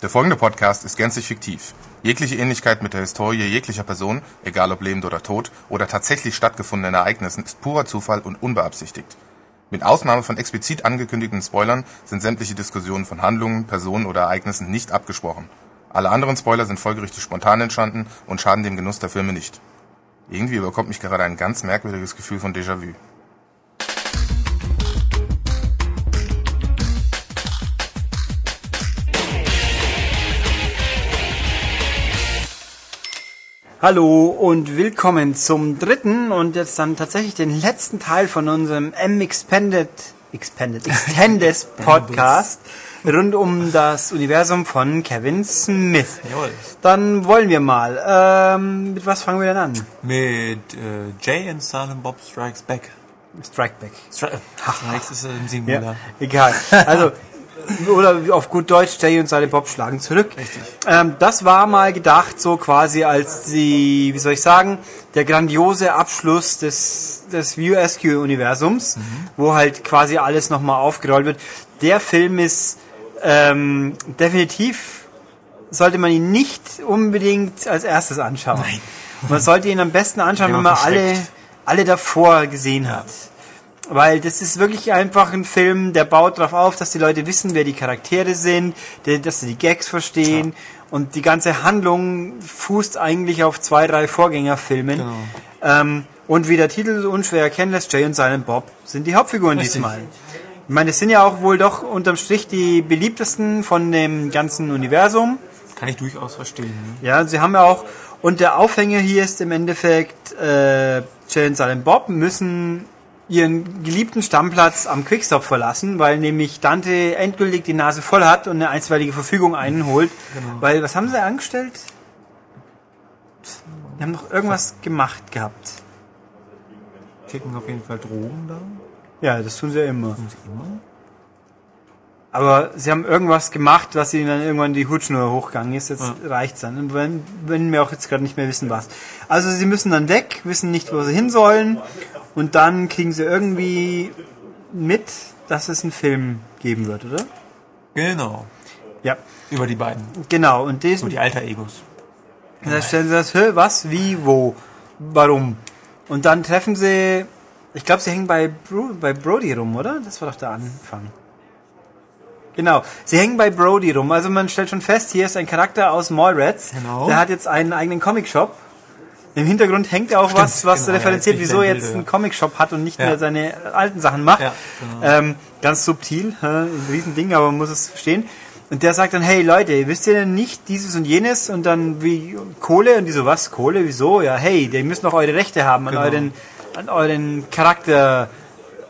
Der folgende Podcast ist gänzlich fiktiv. Jegliche Ähnlichkeit mit der Historie jeglicher Person, egal ob lebend oder tot, oder tatsächlich stattgefundenen Ereignissen ist purer Zufall und unbeabsichtigt. Mit Ausnahme von explizit angekündigten Spoilern sind sämtliche Diskussionen von Handlungen, Personen oder Ereignissen nicht abgesprochen. Alle anderen Spoiler sind folgerichtig spontan entstanden und schaden dem Genuss der Filme nicht. Irgendwie überkommt mich gerade ein ganz merkwürdiges Gefühl von Déjà-vu. Hallo und willkommen zum dritten und jetzt dann tatsächlich den letzten Teil von unserem M-Expanded Expanded, Extended Podcast rund um das Universum von Kevin Smith. Jawohl. Dann wollen wir mal. Ähm, mit was fangen wir denn an? Mit äh, Jay and Silent Bob Strikes Back. Strike Back. Stri Strikes ist im Ja, Singular. egal. Also, oder auf gut Deutsch, Jay und Silent Bob schlagen zurück. Richtig. Ähm, das war mal gedacht so quasi als die, wie soll ich sagen, der grandiose Abschluss des, des Askew Universums, wo halt quasi alles nochmal aufgerollt wird. Der Film ist ähm, definitiv, sollte man ihn nicht unbedingt als erstes anschauen. Nein. Man sollte ihn am besten anschauen, Wenn man alle, alle davor gesehen hat. Weil das ist wirklich einfach ein Film, der baut darauf auf, dass die Leute wissen, wer die Charaktere sind, dass sie die Gags verstehen. Und die ganze Handlung fußt eigentlich auf zwei, drei Vorgängerfilmen. Genau. Ähm, und wie der Titel so unschwer erkennen lässt, Jay und Silent Bob sind die Hauptfiguren Richtig. diesmal. Ich meine, es sind ja auch wohl doch unterm Strich die beliebtesten von dem ganzen Universum. Kann ich durchaus verstehen. Ne? Ja, sie haben ja auch, und der Aufhänger hier ist im Endeffekt, äh, Jay und Silent Bob müssen ihren geliebten Stammplatz am Quickstop verlassen, weil nämlich Dante endgültig die Nase voll hat und eine einstweilige Verfügung einholt. Genau. Weil, was haben sie angestellt? Die haben doch irgendwas gemacht gehabt. Kicken auf jeden Fall Drogen da. Ja, das tun sie ja immer. Muss ich immer. Aber sie haben irgendwas gemacht, was ihnen dann irgendwann die Hutschnur hochgegangen ist. Jetzt Ja. reicht's dann. Und wenn, wenn wir auch jetzt gerade nicht mehr wissen, was. Also sie müssen dann weg, wissen nicht, wo sie hin sollen. Und dann kriegen sie irgendwie mit, dass es einen Film geben wird, oder? Genau. Ja, Über die beiden. genau. Und diesen, die Alter Egos. da stellen sie das, was, wie, wo, warum. Und dann treffen sie, ich glaube, sie hängen bei, Bro, bei Brody rum, oder? Das war doch der Anfang. Genau, sie hängen bei Brody rum. Also man stellt schon fest, hier ist ein Charakter aus Mallrats. Genau. Der hat jetzt einen eigenen Comicshop. Im Hintergrund hängt auch was, was genau, referenziert, ja, wieso jetzt Bilder, einen ja. Comicshop hat und nicht Ja. mehr seine alten Sachen macht. Ja, genau. ähm, ganz subtil, hä, ein Riesending, aber man muss es verstehen. Und der sagt dann, hey Leute, wisst ihr denn nicht dieses und jenes? Und dann wie Kohle? Und die so, was? Kohle? Wieso? Ja, hey, die müssen doch eure Rechte haben an Genau. euren, an euren Charakter,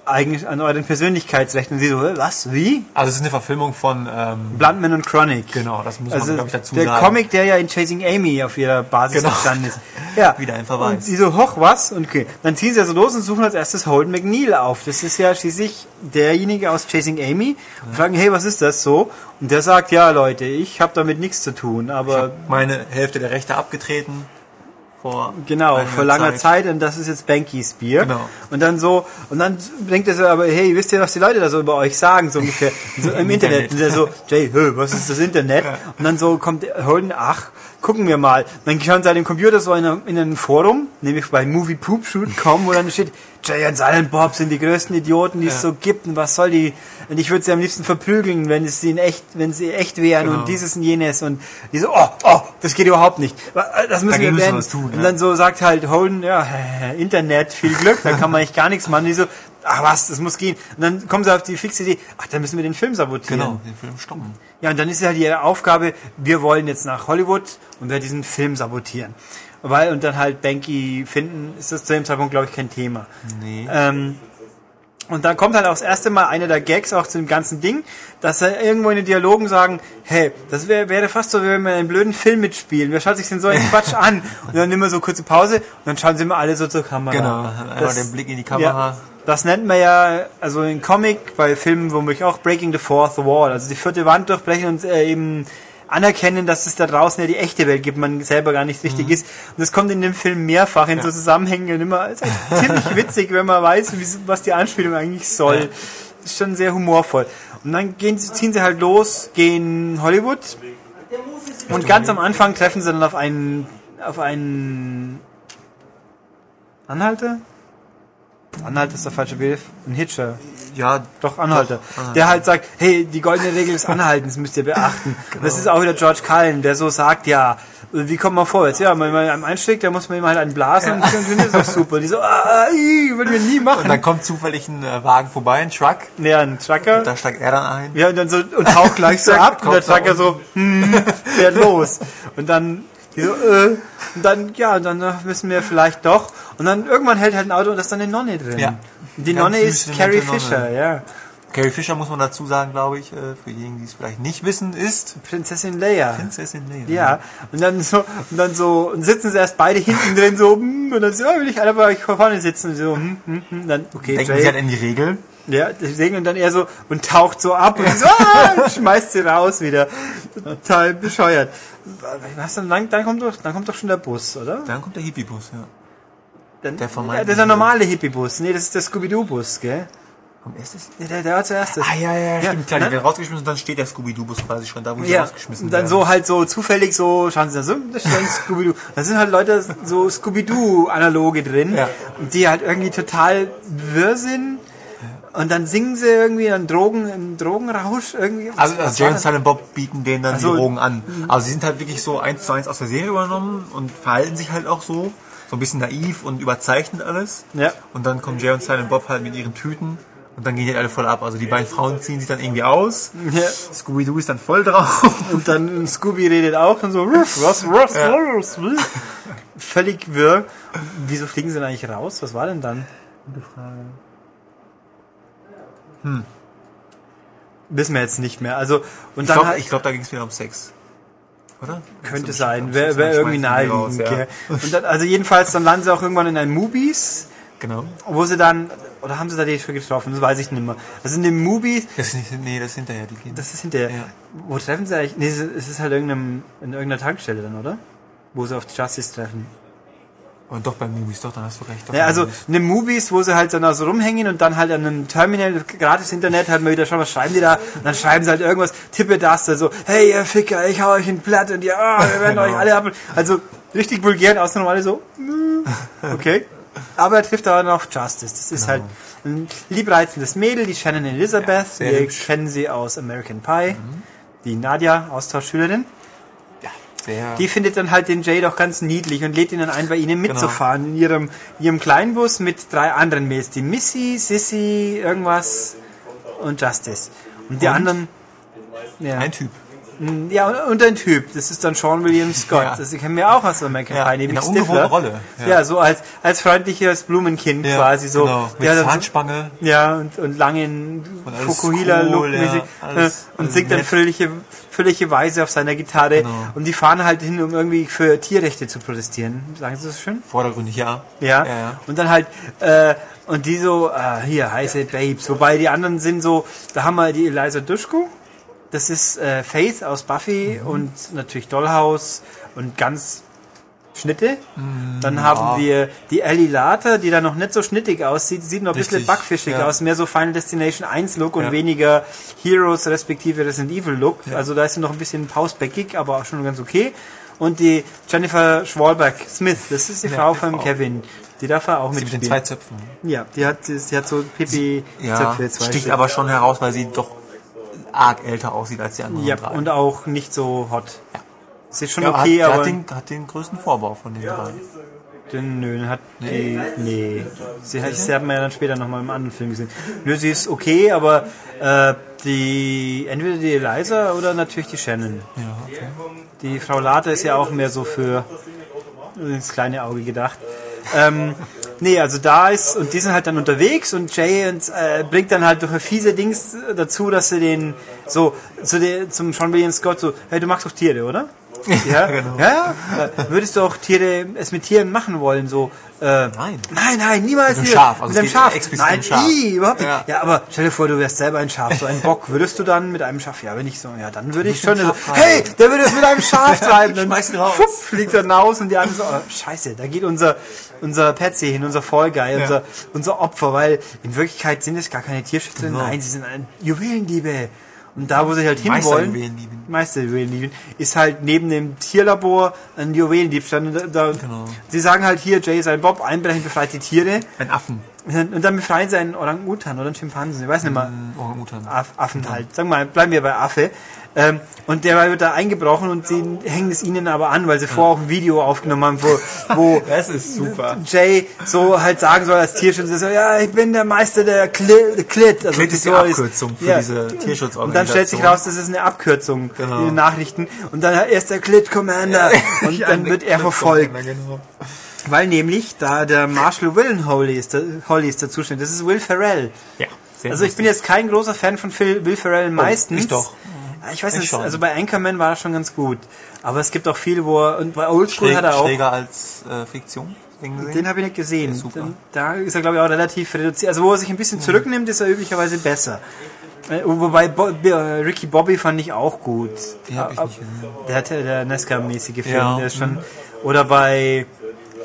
eigentlich an euren Persönlichkeitsrechten. Und sie so, "Hä, was? Wie? Also es ist eine Verfilmung von ähm, Bluntman und Chronic. Genau, das muss Also man, glaube ich, dazu der sagen. Comic, der ja in Chasing Amy auf ihrer Basis Genau. entstanden ist. Ja. Wieder ein Verweis. Und die so, hoch, was? Und okay. Dann ziehen sie also los und suchen als erstes Holden McNeil auf. Das ist ja schließlich derjenige aus Chasing Amy. Und fragen, hey, was ist das so? Und der sagt, ja, Leute, ich habe damit nichts zu tun. Aber Meine Hälfte der Rechte abgetreten. Vor Genau, vor langer Zeit. und das ist jetzt Bankys Bier. Genau. Und dann so, und dann denkt er so, aber hey, wisst ihr, was die Leute da so über euch sagen, so ungefähr, so im Internet. Internet. Und der so, Jay, hö, was ist das Internet? Und dann so kommt Holden, ach, gucken wir mal. Und dann schauen sie halt im Computer so in, einem- in einem Forum, nämlich bei moviepoopshoot.com, wo dann steht, Jay und Silent Bob sind die größten Idioten, die es Ja. so gibt und was soll die, und ich würde sie am liebsten verprügeln, wenn es sie in echt, wenn sie echt wären Genau. und dieses und jenes und die so, oh, oh, das geht überhaupt nicht. Das müssen wir Dagegen müssen wir werden. was tun, Und ja. dann so sagt halt Holden, ja, Internet, viel Glück, da kann man echt gar nichts machen. Die so, ach was, das muss gehen. Und dann kommen sie auf die fixe Idee, ach, dann müssen wir den Film sabotieren. Genau, den Film stoppen. Ja, und dann ist ja halt ihre Aufgabe, wir wollen jetzt nach Hollywood und werden diesen Film sabotieren. Weil, und dann halt Banky finden, ist das zu dem Zeitpunkt, glaube ich, kein Thema. Nee. Ähm, und dann kommt halt auch das erste Mal einer der Gags auch zu dem ganzen Ding, dass er irgendwo in den Dialogen sagen, hey, das wär, wäre fast so, wie wenn wir einen blöden Film mitspielen. Wer schaut sich denn so einen Quatsch an? Und dann nehmen wir so kurze Pause und dann schauen sie immer alle so zur Kamera. Genau, einmal Das- den Blick in die Kamera. Ja, das nennt man ja, also in Comic, bei Filmen womöglich auch Breaking the Fourth Wall, also die vierte Wand durchbrechen und äh, eben anerkennen, dass es da draußen ja die echte Welt gibt, man selber gar nicht richtig ist. Und das kommt in dem Film mehrfach in so Zusammenhängen und immer ist echt ziemlich witzig, wenn man weiß, was die Anspielung eigentlich soll. Das ist schon sehr humorvoll. Und dann gehen, ziehen sie halt los, gehen Hollywood Und ganz am Anfang treffen sie dann auf einen, auf einen Anhalter? Anhalter ist der falsche Begriff. Ein Hitcher. Ja, Doch, Anhalter. Doch, Anhalter. Der halt sagt, hey, die goldene Regel des Anhaltens müsst ihr beachten. Genau. Das ist auch wieder George Cullen, der so sagt, ja, wie kommt man vorwärts? Ja, wenn man einem einschlägt, dann muss man ihm halt einen blasen und dann ist das super. Die so, ah, ih, würden wir nie und machen. dann kommt zufällig ein äh, Wagen vorbei, ein Truck. Ja, ein Trucker. Da steigt er dann ein. Ja, und dann so, und taucht gleich so ab, und der da Trucker so, hm, fährt los. Und dann, die so, äh, und dann, ja, und dann müssen wir vielleicht doch. Und dann irgendwann hält halt ein Auto und da ist dann eine Nonne drin. Ja. Die Ganz Nonne ist Carrie Nonne. Fisher, ja. Carrie Fisher muss man dazu sagen, glaube ich, äh, für diejenigen, die es vielleicht nicht wissen, ist Prinzessin Leia. Prinzessin Leia. Ja, und dann so, und dann so, und sitzen sie erst beide hinten drin so, hm, und dann so, ja, will ich alle bei euch vorne sitzen, so, hm, hm, hm, dann, okay, Denken Jay, sie halt in die Regel. ja, deswegen, und dann er so, und taucht so ab, und so, ah, schmeißt sie raus wieder. Total bescheuert. Was, dann, dann, dann kommt doch, dann kommt doch schon der Bus, oder? Dann kommt der Hippiebus, ja. Dann, Der ja, vermeintliche- das ist der normale Hippie-Bus. Nee, das ist der Scooby-Doo-Bus, gell? Kommt erstes? Ja, der, der war zuerst. Ah, ja, ja, stimmt, klar. Die ne? werden rausgeschmissen und dann steht der Scooby-Doo-Bus quasi schon da, wo sie Ja, rausgeschmissen und dann werden. so halt so zufällig so, schauen Sie da so, da steht ein Scooby-Doo. Da sind halt Leute, so Scooby-Doo-Analoge drin, Ja. und die halt irgendwie total wirr sind. Und dann singen sie irgendwie einen Drogen, im Drogenrausch irgendwie. Also, Was also war Jay und das? Silent Bob bieten denen dann so. die Drogen an. Also sie sind halt wirklich so eins zu eins aus der Serie übernommen und verhalten sich halt auch so. So ein bisschen naiv und überzeichnet alles. Ja. Und dann kommen Jay und Silent Bob halt mit ihren Tüten und dann gehen die alle voll ab. Also die beiden Frauen ziehen sich dann irgendwie aus. Ja. Scooby-Doo ist dann voll drauf. Und dann Scooby redet auch und so, "Ruff, was, was, Ja. was. Völlig wirr. Wieso fliegen sie denn eigentlich raus? Was war denn dann? Gute Frage. Hm. Wissen wir jetzt nicht mehr. Also, und Ich dann glaube, halt, glaub, da ging es wieder um Sex. Oder? könnte So sein, wäre wär irgendwie naheliegend. ja. Und dann, also jedenfalls, dann landen sie auch irgendwann in einem Movies, Genau. wo sie dann, oder haben sie da die schon getroffen? Das weiß ich nicht mehr. Also in dem Movies, Das ist nicht, nee, das ist hinterher, die gehen. das ist hinterher. Ja. Wo treffen sie eigentlich? Nee, es ist halt irgendeinem, in irgendeiner Tankstelle dann, oder? Wo sie auf Justice treffen. Und doch bei Movies, doch, dann hast du recht. Doch Ja, also den Movies, wo sie halt dann so rumhängen und dann halt an einem Terminal, gratis Internet, halt mal wieder schauen, was schreiben die da? Und dann schreiben sie halt irgendwas, tippe das, da so, hey ihr Ficker, ich hau euch in Platt und ja, ah, wir werden euch alle ab. Also richtig vulgär, außer normal so, mm, okay. Aber er trifft aber noch Justice. Das ist halt ein liebreizendes Mädel, die Shannon Elizabeth. sehr Wir hübsch. kennen sie aus American Pie. Die Nadia, Austauschschülerin. Sehr. Die findet dann halt den Jay doch ganz niedlich und lädt ihn dann ein, bei ihnen mitzufahren. In ihrem, ihrem Kleinbus mit drei anderen Mädels. Die Missy, Sissy, irgendwas und Justice. Und die Und? anderen... Ja, ein Typ. ja und, ein Typ. Das ist dann Sean William Scott. Ja. Das kennen wir auch aus American Ja, Pie, in einer ungewohnten. Rolle, Ja. ja. so als, als freundliches Blumenkind Ja, quasi so. Genau. Mit Der dann so- Zahnspange. ja, und, und langen Fukuhila-Look cool, ja, alles- und alles singt dann nett. fröhliche, fröhliche Weise auf seiner Gitarre. Genau. Und die fahren halt hin, um irgendwie für Tierrechte zu protestieren. Sagen Sie das schon? Vordergründig, ja. Ja. Ja, ja. Und dann halt, äh, und die so, äh, hier, heiße Babes. Wobei die anderen sind so, da haben wir die Eliza Dushku. Das ist äh, Faith aus Buffy Mhm. und natürlich Dollhouse und ganz Schnitte. Mhm, Dann haben wir die Ellie Later, die da noch nicht so schnittig aussieht, sieht noch ein bisschen Richtig, backfischig ja. aus, mehr so Final Destination 1 Look und Ja. weniger Heroes respektive Resident Evil Look. Also da ist sie noch ein bisschen pausbäckig, aber auch schon ganz okay. Und die Jennifer Schwalberg Smith, das ist die Ja, Frau von Frau. Kevin. Die darf er auch mit den zwei Zöpfen. Ja, die hat, die hat so Pipi Ja, sticht Stück. aber schon heraus, weil sie doch arg älter aussieht als die anderen Ja, drei. und auch nicht so hot. Sie ist schon ja, okay, hat, aber hat, den, hat den größten Vorbau von den drei. den, nö, hat die, nee. Sie hat, sie hat man ja dann später nochmal im anderen Film gesehen. Nö, sie ist okay, aber äh, die entweder die Eliza oder natürlich die Shannon. Ja, okay. Die Frau Later ist ja auch mehr so für ins kleine Auge gedacht. Ähm, nee, also da ist, und die sind halt dann unterwegs und Jay und, äh, bringt dann halt durch ein fiese Dings dazu, dass sie den so zu der, zum Sean William Scott so, hey, du magst doch Tiere, oder? Ja, genau. ja, ja. Würdest du auch Tiere, es mit Tieren machen wollen, so, äh, Nein. Nein, nein, niemals Mit hier. Schaf, also mit geht Schaf. Nein, Schaf. überhaupt nicht. Ja. Ja. aber stell dir vor, du wärst selber ein Schaf, so ein Bock. Würdest du dann mit einem Schaf, ja, wenn ich so, ja, dann würde ich schon, so, hey, der würde es mit einem Schaf treiben. Dann Schmeiß raus. fupp, fliegt er raus und die anderen so, oh, scheiße, da geht unser, unser Patsy hin, unser Fall Guy, unser, unser Opfer, weil in Wirklichkeit sind es gar keine Tierschützer, Genau. nein, sie sind ein Juwelendiebe. Und da, wo sie halt hinwollen, Meisterjuwelendiebin. Meisterjuwelendiebin, ist halt neben dem Tierlabor ein Juwelendiebstahl. Und Da, Genau. Sie sagen halt hier, Jay sei Bob, einbrechen, befreit die Tiere. Ein Affen. Und dann befreien sie einen Orang-Utan oder einen Schimpansen, ich weiß nicht mal. Ein Orang-Utan. Aff, Affen halt. Sagen wir mal, bleiben wir bei Affe. Ähm, und der wird da eingebrochen und sie hängen es ihnen aber an, weil sie vorher auch ein Video aufgenommen haben, wo, wo Das ist super. Jay so halt sagen soll als Tierschützer, so, ja, ich bin der Meister der Klit. Klit. Also Klit ist die Abkürzung für ja. diese Tierschutzorganisation. Und dann stellt sich raus, das ist eine Abkürzung Genau. in den Nachrichten. Und dann er ist der Klit Commander. Und dann wird er verfolgt. Genau. Weil nämlich da der Marshall Willen Holly ist, der, Holly ist der Zuständige. Das ist Will Ferrell. Ja. Also ich bin jetzt kein großer Fan von Phil, Will Ferrell meistens. ich doch. Ich weiß Ich nicht, also bei Anchorman war er schon ganz gut. Aber es gibt auch viel, wo er, und bei Oldschool hat er auch, Schräger als äh, Fiktion. Den den habe ich nicht gesehen. super. Da ist er glaube ich auch relativ reduziert. Also wo er sich ein bisschen zurücknimmt, ist er üblicherweise besser. Äh, Wobei Bo äh, Ricky Bobby fand ich auch gut. Die hab ich nicht gesehen. Der hatte der Nesca-mäßige Film, Ja. der ist schon, oder bei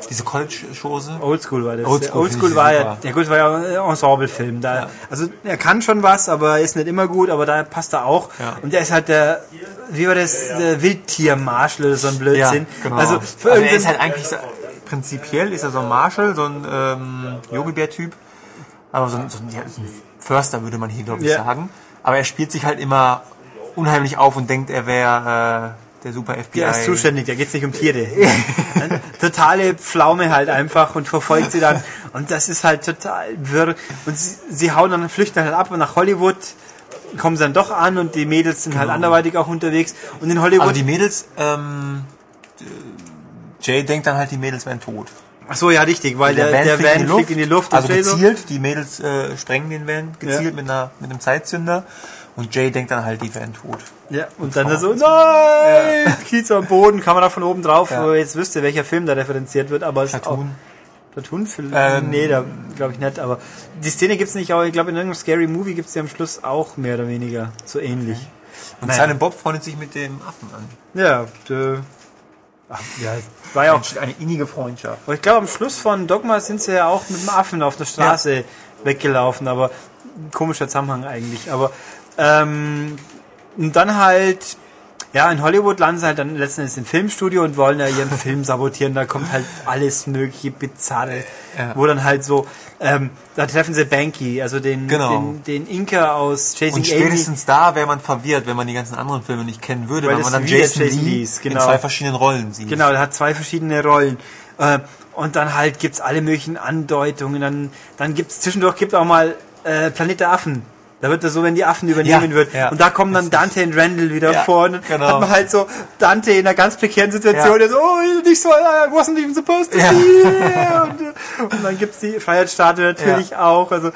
Diese College-Chose. Oldschool war das. Oldschool Oldschool war ja, ja gut, war ja ein Ensemble-Film. Da, Ja. Also er kann schon was, aber ist nicht immer gut, aber da passt er auch. Ja. Und der ist halt der, wie war das, der Wildtier-Marshal oder so ein Ja, Blödsinn. genau. Also Also, für er irgendeinen- ist halt eigentlich so, prinzipiell ist er so ein Marshall, so ein ähm, Yogi-Bär-Typ. Aber so ein, so, ein, ja, so ein Förster würde man hier, glaube ich, Ja. sagen. Aber er spielt sich halt immer unheimlich auf und denkt, er wäre äh, der super FBI. der ist zuständig, da geht's nicht um Tiere. Totale Pflaume halt einfach und verfolgt sie dann. Und das ist halt total wirr. Und sie, sie hauen dann, flüchten halt ab und nach Hollywood kommen sie dann doch an und die Mädels sind halt anderweitig auch unterwegs. Und in Hollywood, Also die Mädels, ähm, äh, Jay denkt dann halt, die Mädels wären tot. ach so, ja, richtig, weil der, der, Van, fliegt in die Luft. also so- gezielt, die Mädels äh, sprengen den Van gezielt Ja. mit, einer, mit einem Zeitzünder. Und Jay denkt dann halt, die wären tot. Ja, und dann so, nein, Kiez am Boden, Kamera von oben drauf, Ja. wo jetzt wüsste, welcher Film da referenziert wird, aber es ist auch, Cartoon. Platoon-Film? Ähm, nee, da glaube ich nicht, aber die Szene gibt's nicht, aber ich glaube in irgendeinem Scary Movie gibt's die am Schluss auch mehr oder weniger so ähnlich. Und Naja. Silent Bob freundet sich mit dem Affen an. Ja, der, ach, ja, war ja auch, eine innige Freundschaft. aber ich glaube am Schluss von Dogma sind sie ja auch mit dem Affen auf der Straße weggelaufen, aber komischer Zusammenhang eigentlich, aber ähm, und dann halt ja, in Hollywood landen sie halt dann letzten Endes im Filmstudio und wollen ja ihren Film sabotieren. Da kommt halt alles mögliche Bizarre, Ja. wo dann halt so, ähm, da treffen sie Banky, also den, Genau. den, den Inka aus Chasing Und Amy. spätestens da wäre man verwirrt, wenn man die ganzen anderen Filme nicht kennen würde, Weil weil, man dann Jason, Jason Lee genau. in zwei verschiedenen Rollen sieht. Genau, der hat zwei verschiedene Rollen. Äh, und dann halt gibt's alle möglichen Andeutungen. Dann, dann gibt's zwischendurch gibt auch mal äh, Planet der Affen. Da wird das so, wenn die Affen übernehmen Ja, wird. ja. Und da kommen dann Dante und Randall wieder Ja, vor. Und genau. hat man halt so Dante in einer ganz prekären Situation, der so, oh, nicht so, I wasn't even supposed to be here. Und, äh, und dann gibt's die Freiheitsstatue natürlich auch. Also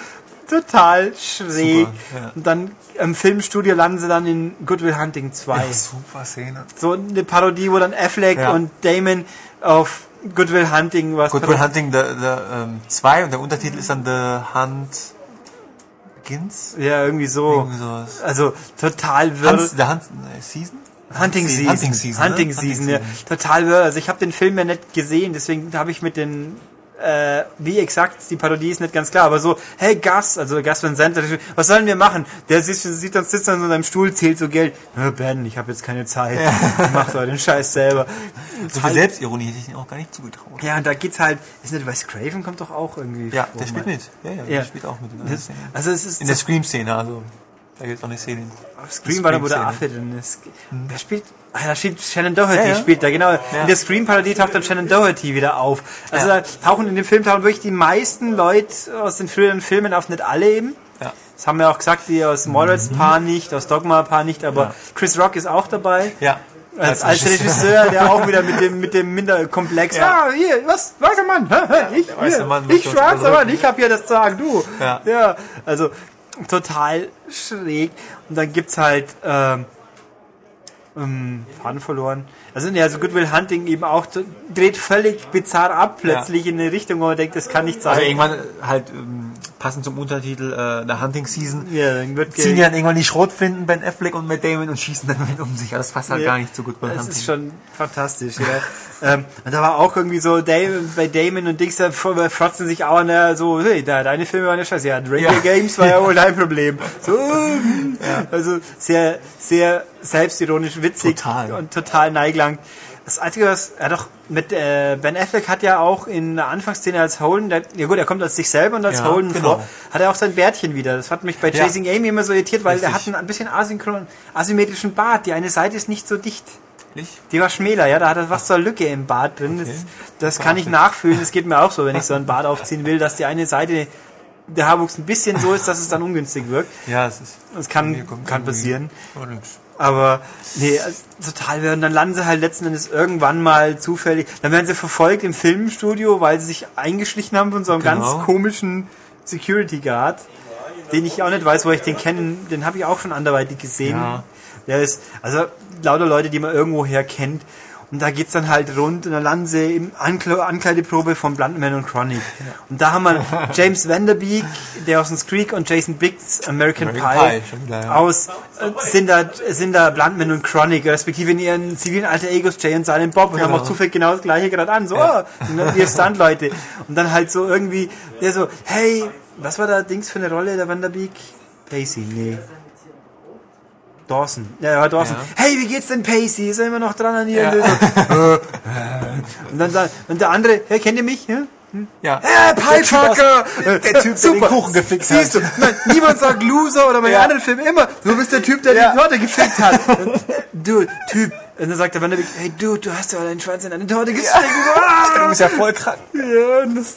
total schräg. Super, ja. Und dann im Filmstudio landen sie dann in Goodwill Hunting 2 Ja, super Szene. so eine Parodie, wo dann Affleck Ja. und Damon auf Goodwill Hunting was Good Will Hunting 2 ähm, zwei und der Untertitel ist dann The Hunt Begins? Ja, irgendwie so. Irgendwie sowas. Also total wirr. Hans, der Hunt äh, Season? Hunting Season. Hunting Season. ne? Hunting Season, ja. Total wirr. Also ich habe den Film ja nicht gesehen, deswegen habe ich mit den äh, wie exakt die Parodie ist nicht ganz klar, aber so, hey Gus, also Gus Van Sant, was sollen wir machen? Der sieht, sieht dann sitzt dann so in seinem Stuhl, zählt so Geld. Ja, Ben, ich habe jetzt keine Zeit. Mach doch den Scheiß selber. So viel Selbstironie hätte ich ihm auch gar nicht zugetraut. Ja, und da geht's halt, ist nicht Wes Craven kommt doch auch irgendwie. Ja, vor der spielt mit. Ja, ja, Ja. der spielt auch mit. Szene. also es ist in der Scream-Szene, also. Da gibt es auch eine Szene. War da, wo der. Affe drin ist. Wer spielt? Ah, da spielt Shannon Doherty, Ja, ja. spielt da, genau. In der Scream-Parodie taucht dann Shannon Doherty wieder auf. Also Ja. da tauchen in dem Film tauchen wirklich die meisten Leute aus den früheren Filmen auf, nicht alle eben. Ja. Das haben wir auch gesagt, die aus Mallrats Paar nicht, aus Dogma Paar nicht, aber Ja. Chris Rock ist auch dabei. Ja. Als, als Regisseur, der auch wieder mit dem, mit dem Minderkomplex. Ja. Ah, hier, was? Weißer Mann. Ich, weißer hier, Mann ich schwarzer. Mann, ich hab hier das Sagen, du. Ja. ja. Also, total schräg. Und dann gibt's halt, ähm, ähm, Faden verloren. Also, ne, also Goodwill Hunting eben auch, dreht völlig bizarr ab plötzlich in eine Richtung, wo man denkt, das kann nicht sein. Also irgendwann halt ähm, passend zum Untertitel äh, der Hunting Season, Ja, dann wird ziehen die dann irgendwann die Schrotflinten, Ben Affleck und Matt Damon und schießen dann damit um sich. Das passt halt Ja. gar nicht so gut bei Das Hunting. ist schon fantastisch, ja. ähm, und da war auch irgendwie so, Damon, bei Damon und Dings, da fr- frotzen sich auch der, so, hey, da, deine Filme waren ja scheiße. Ja, Ranger Ja. Games war ja wohl dein Problem. So, ähm, also sehr, sehr selbstironisch, witzig Total. und total Neiglang. Das Einzige, was, ja doch, mit äh, Ben Affleck hat ja auch in der Anfangsszene als Holden, der, ja gut, er kommt als sich selber und als Ja, Holden genau. vor, hat er auch sein Bärtchen wieder. Das hat mich bei Ja. Chasing Amy immer so irritiert, weil der hat Richtig. einen ein bisschen asynchron, asymmetrischen Bart. Die eine Seite ist nicht so dicht. Nicht? Die war schmäler, ja, da hat er was zur Lücke im Bart drin. Das, das kann ich nachfühlen. Das geht mir auch so, wenn ich so ein Bart aufziehen will, dass die eine Seite der Haarwuchs ein bisschen so ist, dass es dann ungünstig wirkt. Ja, es ist. Das kann, kann passieren. Aber nee, also, total. Und dann landen sie halt letzten Endes irgendwann mal zufällig. Dann werden sie verfolgt im Filmstudio, weil sie sich eingeschlichen haben von so einem Genau. ganz komischen Security Guard, den ich auch nicht weiß, wo ich den kenne. Den habe ich auch schon anderweitig gesehen. Ja. Der ist, also lauter Leute, die man irgendwoher kennt. Und da geht's dann halt rund und dann landen sie im Ankle Ankleideprobe von Bluntman und Chronic. Und da haben wir James Vanderbeek, der aus dem Creek und Jason Biggs, American, American Pie, Pie, wieder, ja. aus äh, sind da, sind da Bluntman und Chronic, respektive in ihren zivilen alter Egos Jay und Silent Bob und haben Genau. auch zufällig genau das gleiche gerade an. So, oh, und dann wir Stunt-Leute. Und dann halt so irgendwie, der so, hey, was war da Dings für eine Rolle, der Vanderbeek? Pacey, nee. Dawson. Ja, ja, Dawson. Ja. Hey, wie geht's denn Pacey? Ist er immer noch dran an ihr? Ja. Und, so, äh, und dann sagt- und der andere, hey, kennt ihr mich? Ja? Ja. Äh, Piefucker! Der Typ, der den Kuchen gefixt hat. Siehst du, nein, niemand sagt Loser oder bei Ja. den anderen Filmen immer, du bist der Typ, der Ja. die Torte gefickt hat. Du, Typ. Und dann sagt der Vanderbeek, hey du, du hast ja deinen Schwanz in eine Torte gefickt. So, ah! Du bist ja voll krank. Ja, und, das,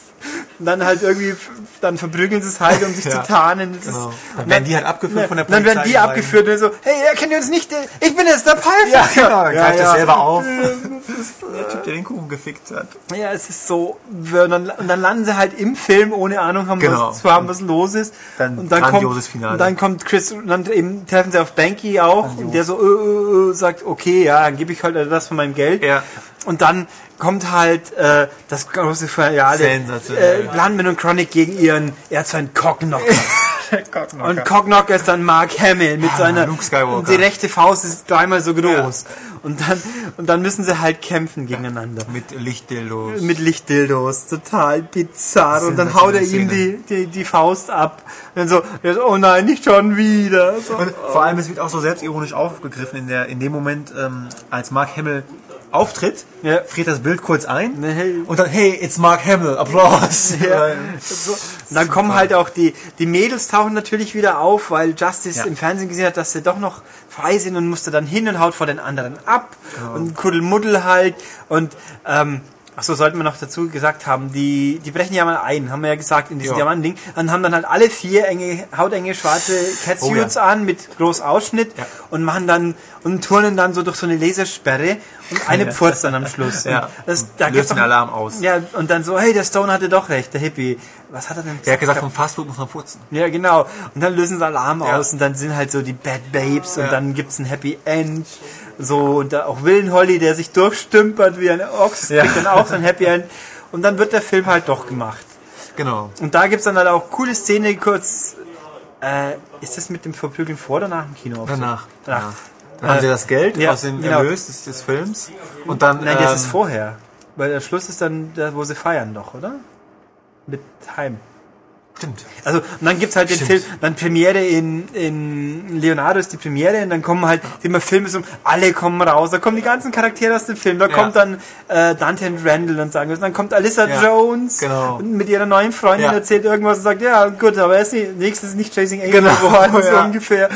und dann halt irgendwie, dann verprügeln sie es halt, um sich Ja. zu tarnen. Das Genau. Dann werden die halt abgeführt von der Dann werden die Polizei. abgeführt und so, hey, erkennt ihr uns nicht? Ich bin jetzt der Pfeifer. Ja, genau. Dann greift er selber auf. Ja, Der Typ, der den Kuchen gefickt hat. Ja, es ist so. Und dann, und dann landen sie halt im Film, ohne Ahnung haben, Genau. was, zu haben, was los ist. Dann und dann kommt, Finale. Und dann kommt Chris, und dann eben treffen sie auf Banky auch, und der so äh, äh, äh, sagt, okay, ja, dann gebe ich halt das von meinem Geld. Ja. Und dann kommt halt äh, das große Finale. Äh, Blandman und Chronic gegen ihren Erzfeind Cockknocker. Und Cockknocker ist dann Mark Hamill mit seiner Ah, Luke Skywalker. und die rechte Faust ist dreimal so groß. Und dann und dann müssen sie halt kämpfen gegeneinander Mit Lichtdildos. mit Lichtdildos, total bizarr. Und dann haut er ihm die, die, die Faust ab. Und dann so, so, oh nein, nicht schon wieder. So. Und vor allem, es wird auch so selbstironisch aufgegriffen in, der, in dem Moment, ähm, als Mark Hamill auftritt, Ja. friert das Bild kurz ein Ne, hey. und dann, hey, it's Mark Hamill, Applaus. Ja. So. Und dann kommen halt auch die, die Mädels tauchen natürlich wieder auf, weil Justice Ja. im Fernsehen gesehen hat, dass sie doch noch frei sind und musste dann hin und haut vor den anderen ab und Kuddelmuddel halt und ähm, Ach so, sollten wir noch dazu gesagt haben, die, die brechen ja mal ein, haben wir ja gesagt in diesem Ja. Diamantending. Dann haben dann halt alle vier enge, hautenge schwarze Catsuits Oh ja. an mit groß Ausschnitt Ja. und machen dann und turnen dann so durch so eine Lasersperre und eine Ja. pfurzt dann am Schluss. Ja. Und Das, Und da löst gibt's den Alarm aus. Ja, und dann so, hey, der Stone hatte doch recht, der Hippie. Was hat er denn Der hat gesagt, vom Fastfood muss man putzen. ja, genau. Und dann lösen sie Alarm aus und dann sind halt so die Bad Babes und dann gibt's ein Happy End. So, und da auch Willen Holly, der sich durchstümpert wie ein Ochs, Ja. kriegt dann auch sein Happy End. Und dann wird der Film halt doch gemacht. Genau. Und da gibt's dann halt auch coole Szene kurz. Äh, ist das mit dem Verprügeln vor oder nach dem Kino? Danach. Danach. Ja. Dann haben sie das Geld ja, aus dem genau. Erlös des, des Films. Und dann. Nein, das ähm, ist vorher. Weil der Schluss ist dann, da, wo sie feiern doch, oder? Mit Heim. Stimmt. Also, und dann gibt's halt den Stimmt. Film, dann Premiere in, in Leonardo ist die Premiere und dann kommen halt immer Filme so, alle kommen raus, da kommen die ganzen Charaktere aus dem Film, da Ja. kommt dann äh, Dante und Randall und sagen, was, dann kommt Alyssa Ja, Jones genau. und mit ihrer neuen Freundin Ja. erzählt irgendwas und sagt, ja gut, aber er ist nicht, nächstes ist nicht Chasing Amy Genau, geworden, so ungefähr.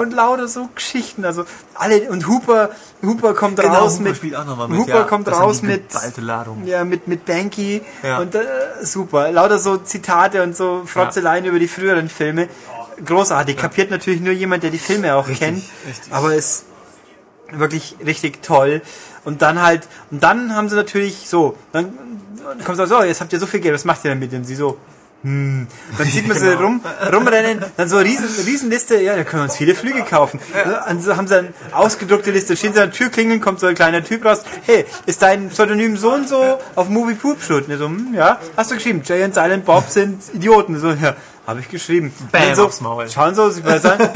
Und lauter so Geschichten, also alle, und Hooper, Hooper kommt Genau, raus Hooper mit, mit, Hooper ja. kommt raus mit, geballte Ladung. ja, mit, mit Banky Ja. und äh, super. Lauter so Zitate und so Frotzeleien über die früheren Filme. Großartig. Kapiert natürlich nur jemand, der die Filme auch kennt. richtig. Aber ist wirklich richtig toll. Und dann halt, und dann haben sie natürlich so, dann kommt so, so, jetzt habt ihr so viel Geld, was macht ihr damit? Und sie so, hm. Dann sieht man sie Genau. rum, rumrennen, dann so eine riesen, Riesenliste, ja, da können wir uns viele Flüge kaufen. Und so haben sie eine ausgedruckte Liste, stehen sie an der Tür klingeln, kommt so ein kleiner Typ raus, hey, ist dein Pseudonym so und so auf Movie Poop Shoot? Er so, hm, ja, hast du geschrieben, Jay und Silent Bob sind Idioten. So, ja, Habe ich geschrieben. Bam, so. Schauen so, sie sagen,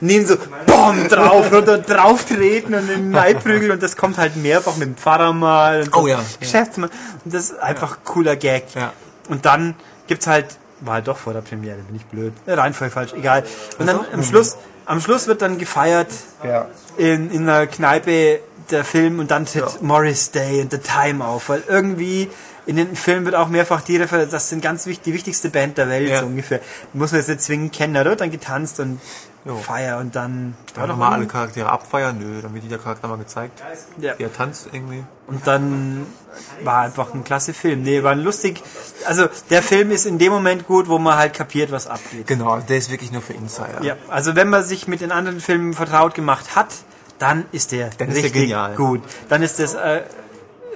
nehmen so, BOM, drauf, runter, drauf treten und in den Leibprügel und das kommt halt mehrfach mit dem Pfarrer mal. Und Oh ja. Geschäftsmann. Und das ist einfach cooler Gag. Ja. Und dann gibt's halt, war halt doch vor der Premiere, bin ich blöd. Äh, Reihenfolge falsch, egal. Und dann am Schluss, am Schluss wird dann gefeiert Ja. in, in einer Kneipe der Film und dann tritt Morris Day und The Time auf, weil irgendwie in den Filmen wird auch mehrfach die Referenz, das sind ganz wichtig, die wichtigste Band der Welt, Ja. so ungefähr. Muss man jetzt nicht zwingend kennen, da wird dann getanzt und Jo. Feier und dann, Da nochmal alle Charaktere abfeiern, nö, dann wird jeder Charakter mal gezeigt. ja. Wie er tanzt irgendwie. Und dann war einfach ein klasse Film. Nee, war ein lustig. Also der Film ist in dem Moment gut, wo man halt kapiert, was abgeht. Genau, der ist wirklich nur für Insider. Ja, also wenn man sich mit den anderen Filmen vertraut gemacht hat, dann ist der Dann ist der richtig genial. gut. Dann ist das äh,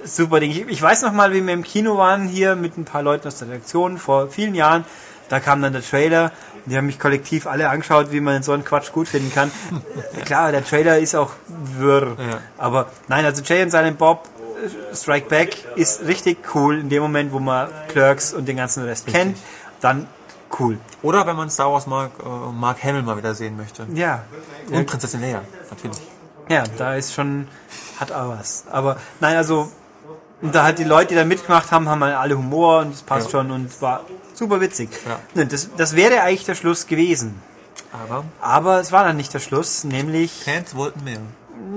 super Ding. Ich, weiß noch mal, wie wir im Kino waren hier mit ein paar Leuten aus der Redaktion vor vielen Jahren. Da kam dann der Trailer. Die haben mich kollektiv alle angeschaut, wie man so einen Quatsch gut finden kann. Klar, der Trailer ist auch wirr. Ja. Aber nein, also Jay und Silent Bob äh, Strike Back ist richtig cool in dem Moment, wo man Clerks und den ganzen Rest kennt. Dann cool. Oder wenn man Star Wars mag, äh, Mark Hamill mal wieder sehen möchte. Ja, Und Prinzessin Leia, natürlich. Ja, da ist schon, hat auch was. Aber nein, also, und da hat die Leute, die da mitgemacht haben, haben halt alle Humor und es passt Ja. schon und war super witzig. Ja. Das, das wäre eigentlich der Schluss gewesen. Aber Aber es war dann nicht der Schluss, nämlich, Fans wollten mehr.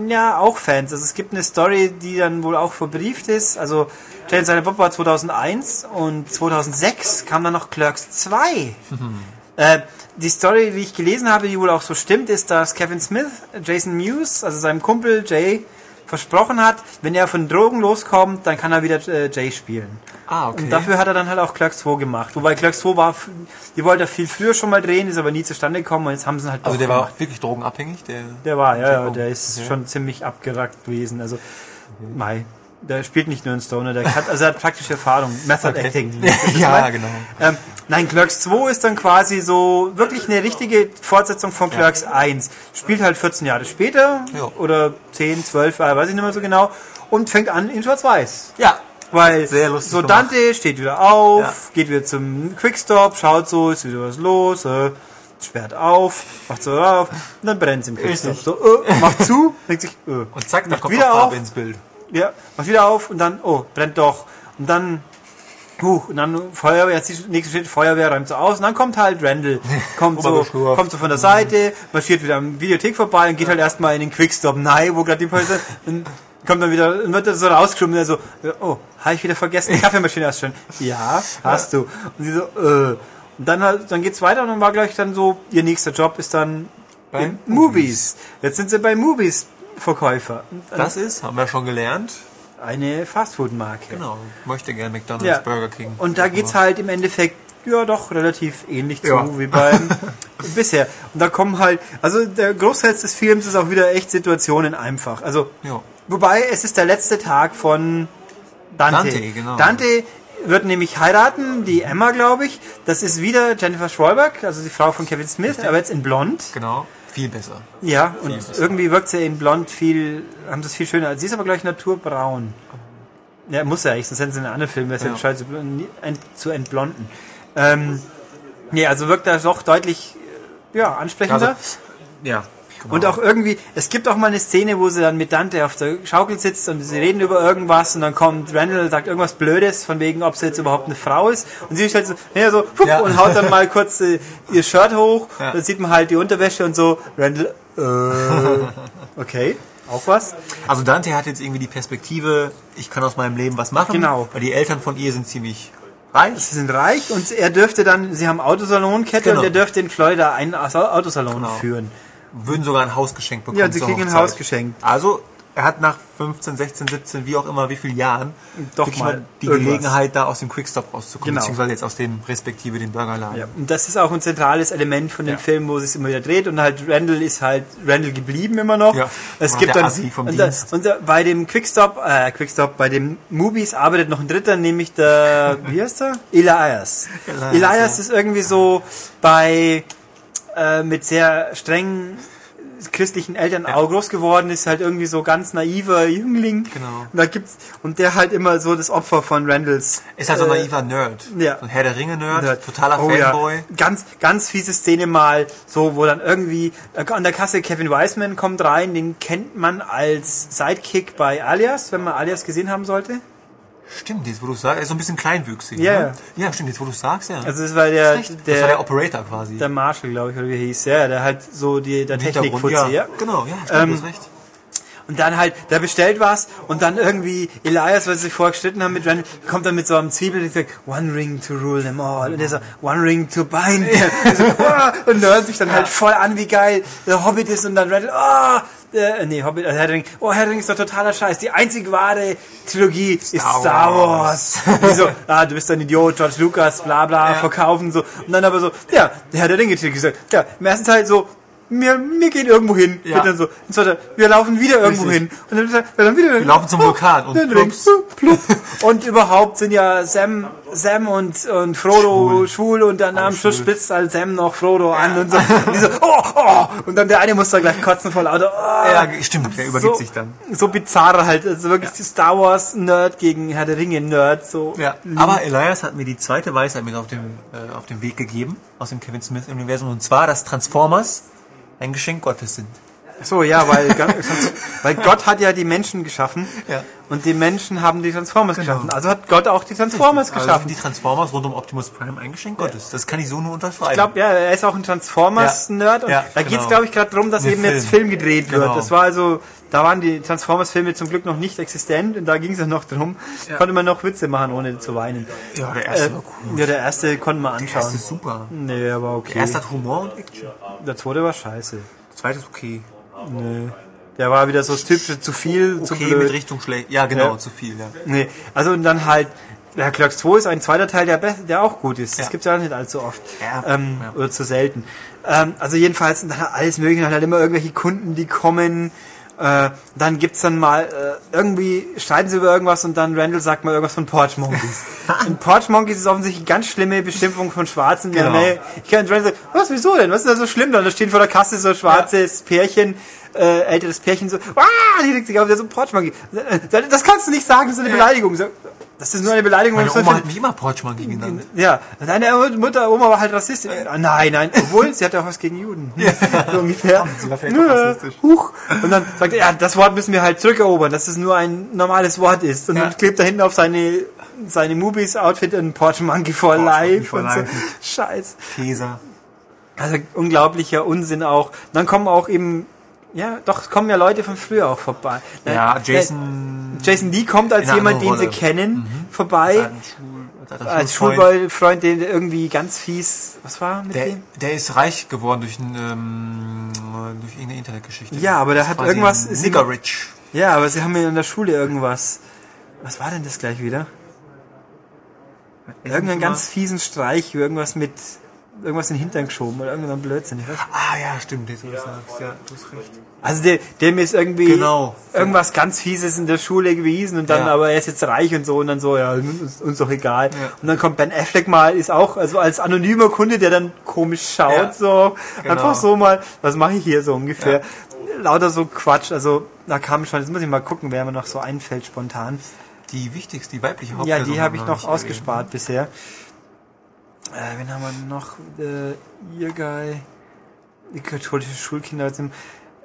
ja, auch Fans. Also es gibt eine Story, die dann wohl auch verbrieft ist. Also, Jane Silent Bob war 2001 und 2006 kam dann noch Clerks 2. Äh, die Story, wie ich gelesen habe, die wohl auch so stimmt, ist, dass Kevin Smith Jason Mewes, also seinem Kumpel Jay, versprochen hat, wenn er von Drogen loskommt, dann kann er wieder äh, Jay spielen. Ah, okay. Und dafür hat er dann halt auch Clerks 2 gemacht. Wobei Clerks 2 war, die wollte er viel früher schon mal drehen, ist aber nie zustande gekommen und jetzt haben sie ihn halt also der war gemacht. auch wirklich drogenabhängig, der. Der war, ja, ja, der ist okay. schon ziemlich abgerackt gewesen. Also, Mai. Der spielt nicht nur einen Stoner, der hat, also er hat praktische Erfahrung. Method Okay. Acting. ja, genau. Ähm, nein, Clerks 2 ist dann quasi so wirklich eine richtige Fortsetzung von Clerks 1. Spielt halt 14 Jahre später Ja. oder 10, 12 Jahre, weiß ich nicht mehr so genau. Und fängt an in Schwarz-Weiß. Ja. Weil Sehr lustig so gemacht. Dante steht wieder auf, Ja. geht wieder zum Quickstop, schaut so, ist wieder was los, äh, sperrt auf, macht so auf, und dann brennt im Quickstop. So, äh, macht zu, denkt sich, äh, Und zack, da macht kommt wieder auf, ins Bild. Ja, macht wieder auf und dann, oh, brennt doch. Und dann, huch, und dann Feuerwehr, jetzt die nächste Schritt, Feuerwehr räumt so aus und dann kommt halt Randall, kommt so, kommt so von der Seite, marschiert wieder am Videothek vorbei und geht halt erstmal in den Quickstop, nein, wo gerade die Polizei, und kommt dann wieder, und wird dann so rausgeschoben, und so, oh, habe ich wieder vergessen, die Kaffeemaschine schon. Ja, hast du. Und sie so, äh. Und dann, halt- dann geht's weiter und dann war gleich dann so, ihr nächster Job ist dann Bei in Movies. Jetzt sind sie bei Movies Verkäufer. Das ist, haben wir schon gelernt. eine Fastfood-Marke. Genau. Möchte gerne McDonalds, Ja. Burger King. Und da geht's halt im Endeffekt ja doch relativ ähnlich Ja. zu wie beim bisher. Und da kommen halt, also der Großteil des Films ist auch wieder echt Situationen einfach. Also Ja. wobei es ist der letzte Tag von Dante. Dante, genau. Dante wird nämlich heiraten, die Emma, glaube ich. Das ist wieder Jennifer Schwalberg, also die Frau von Kevin Smith, aber jetzt in Blond. Genau. Viel besser. Ja, und besser. irgendwie wirkt sie in Blond viel, haben sie es viel schöner. Sie ist aber, glaube ich, naturbraun. Ja, muss ja eigentlich, sonst hätten sie in einem anderen Film, wäre es ja Ja. bescheuert, zu, zu entblonden. Ähm, nee, also wirkt er doch deutlich, äh, ja, ansprechender. Also, ja. Genau. Und auch irgendwie, es gibt auch mal eine Szene, wo sie dann mit Dante auf der Schaukel sitzt und sie reden über irgendwas und dann kommt Randall und sagt irgendwas Blödes, von wegen, ob sie jetzt überhaupt eine Frau ist. Und sie ist halt so, ja, so, pup, Ja. und haut dann mal kurz äh, ihr Shirt hoch, Ja. dann sieht man halt die Unterwäsche und so, Randall, äh, okay, auch was. Also Dante hat jetzt irgendwie die Perspektive, ich kann aus meinem Leben was machen. Genau. Weil die Eltern von ihr sind ziemlich reich. Sie sind reich und er dürfte dann, sie haben Autosalonkette Genau. und er dürfte in Florida einen Autosalon Genau. führen. Würden sogar ein Haus geschenkt bekommen. Ja, sie kriegen ein. Haus geschenkt. Also, er hat nach 15, 16, 17, wie auch immer, wie vielen Jahren, Doch wirklich mal die irgendwas. Gelegenheit, da aus dem Quickstop rauszukommen. Genau. Beziehungsweise jetzt aus dem respektive den Burgerladen. Ja, und das ist auch ein zentrales Element von dem Ja. Film, wo es immer wieder dreht und halt Randall ist halt Randall geblieben immer noch. Ja. Es Und gibt dann und, da, und da, bei dem Quickstop, äh, Quickstop, bei dem Movies arbeitet noch ein dritter, nämlich der, wie heißt der? Elias. Elias, Elias ist irgendwie so bei äh, mit sehr strengen christlichen Eltern auch groß geworden ist, halt irgendwie so ganz naiver Jüngling. Genau. Und da gibt's und der halt immer so das Opfer von Randalls. Ist halt so ein äh, naiver Nerd. ja. So ein Herr der Ringe-Nerd, Nerd. totaler Oh ja. Fanboy. Ganz, ganz fiese Szene mal, so, wo dann irgendwie äh, an der Kasse Kevin Wiseman kommt rein, den kennt man als Sidekick bei Alias, wenn man Alias gesehen haben sollte. Stimmt, jetzt wo du sagst, er ist so ein bisschen kleinwüchsig. Ja, ne? ja. stimmt, jetzt wo du sagst, ja. Also das war der, Recht. das war der der, Operator quasi. der Marshall, glaube ich, oder wie er hieß, ja, der halt so die, der Hintergrund, Technikfutze, ja. Genau, ja, stimmt, Ähm, du hast recht. Und dann halt, der bestellt was und dann irgendwie Elias, weil sie sich vorher gestritten haben mit Randall, kommt dann mit so einem Zwiebel und sagt, one ring to rule them all. Und er so, one ring to bind them. Und so, oh, und hört sich dann halt voll an, wie geil der Hobbit ist und dann Randall, oh, äh, nee, Hobbit, äh, Herr der Ring, oh, Herr der Ring ist doch totaler Scheiß. Die einzig wahre Trilogie ist Star Wars. Wie so, ah, du bist ein Idiot, George Lucas, bla bla, verkaufen so. Und dann aber so, ja, der Herr der Ringe Trilogie gesagt, ja, im ersten Teil so, wir, wir gehen irgendwo hin. Ja. Und dann so, und zweiter, wir laufen wieder irgendwo Richtig. hin. Und dann, wir dann wieder wir laufen zum Vulkan und plups. Und überhaupt sind ja Sam, Sam und, und Frodo schwul, und dann am Schluss spitzt halt Sam noch Frodo an und so. Und, die so oh, oh, und dann der eine muss da gleich kotzen vor lauter. Oh. Ja, stimmt, der übergibt so, sich dann. So bizarr halt, also wirklich die Star Wars Nerd gegen Herr der Ringe Nerd, so. Ja, aber Elias hat mir die zweite Weisheit mit auf dem, äh, auf dem Weg gegeben, aus dem Kevin Smith-Universum, und zwar, dass Transformers ein Geschenk Gottes sind. So, ja, weil, weil Gott hat ja die Menschen geschaffen. Ja. Und die Menschen haben die Transformers geschaffen. Also hat Gott auch die Transformers Also geschaffen. die Transformers rund um Optimus Prime ein Geschenk Gottes. Das kann ich so nur unterschreiben. Ich glaube, ja, er ist auch ein Transformers-Nerd und Ja, da genau. geht's, glaube ich, gerade darum, dass Ein eben jetzt Film. Film gedreht wird. Genau. Das war also, da waren die Transformers-Filme zum Glück noch nicht existent und da ging es ja noch drum, konnte man noch Witze machen, ohne zu weinen. ja, der erste Äh, war cool. ja, der erste konnte man Der erste anschauen. ist super. Nee, aber okay. Der erste hat Humor und Action. Der zweite war scheiße. Der zweite ist okay. Nee. Der war wieder so das typische zu viel, zu Okay, blöd. mit Richtung schlecht. Ja, genau, Ja. zu viel, ja. Nee, also und dann halt, der Clerks 2 ist ein zweiter Teil, der, der auch gut ist. Das Ja. gibt's ja nicht allzu oft. Ja, Ähm, ja. Oder zu selten. Ähm, also jedenfalls alles mögliche, dann halt immer irgendwelche Kunden, die kommen. Äh, dann gibt's dann mal, äh, irgendwie streiten sie über irgendwas und dann Randall sagt mal irgendwas von Porch Monkeys. und Porch Monkeys ist offensichtlich eine ganz schlimme Beschimpfung von Schwarzen. Genau. Nee, ich kann Randall sagen, was, wieso denn? Was ist da so schlimm? Da stehen vor der Kasse so ein schwarzes Pärchen, äh, älteres Pärchen so, ah, die regt sich auf, der so ein Porch Monkey. Das kannst du nicht sagen, das ist eine Beleidigung. So, Das ist nur eine Beleidigung. Meine Oma so hat mich immer Porchmonkey genannt. ja, deine Mutter, Oma war halt Rassistin. Ah, Nein, nein, obwohl, sie hatte auch was gegen Juden. So ungefähr. Sie war vielleicht Ja, rassistisch. Huch. Und dann sagt er, ja, das Wort müssen wir halt zurückerobern, dass es nur ein normales Wort ist. Und Ja. dann klebt da hinten auf seine, seine Movies-Outfit ein Porsche Monkey for Life. For und so. Life. Scheiß. Käser. Also unglaublicher Unsinn auch. Dann kommen auch eben, ja, doch, es kommen ja Leute von früher auch vorbei. Ja, Äh, Jason. Jason Lee kommt als jemand, den sie kennen, vorbei. Ein Schul, Als Schulfreund. Schulfreund, den irgendwie ganz fies, was war mit Der, dem? der ist reich geworden durch, ein, ähm, durch irgendeine Internetgeschichte. Ja, aber der Das hat irgendwas- ist Nigger Rich. Ja, aber sie haben mir in der Schule irgendwas. Was war denn das gleich wieder? Irgendeinen ganz fiesen Streich, irgendwas mit irgendwas in den Hintern geschoben oder irgendein Blödsinn. Ich weiß. Ah ja, stimmt, wo du sagst. Ja, du hast recht. Also der, dem ist irgendwie Genau. irgendwas ganz Fieses in der Schule gewesen und dann Ja. aber er ist jetzt reich und so und dann so, ja, uns, uns doch egal. Ja. Und dann kommt Ben Affleck mal, ist auch, also als anonymer Kunde, der dann komisch schaut, Ja. so, Genau. einfach so mal, was mache ich hier so ungefähr. Lauter so Quatsch, also da kam schon, jetzt muss ich mal gucken, wer mir noch so einfällt spontan. Die wichtigste, die weibliche Ja, Hauptperson. die habe ich noch ausgespart bisher. Äh, wen haben wir noch? Äh, ihr Guy. Die katholische Schulkinder sind erwähnt.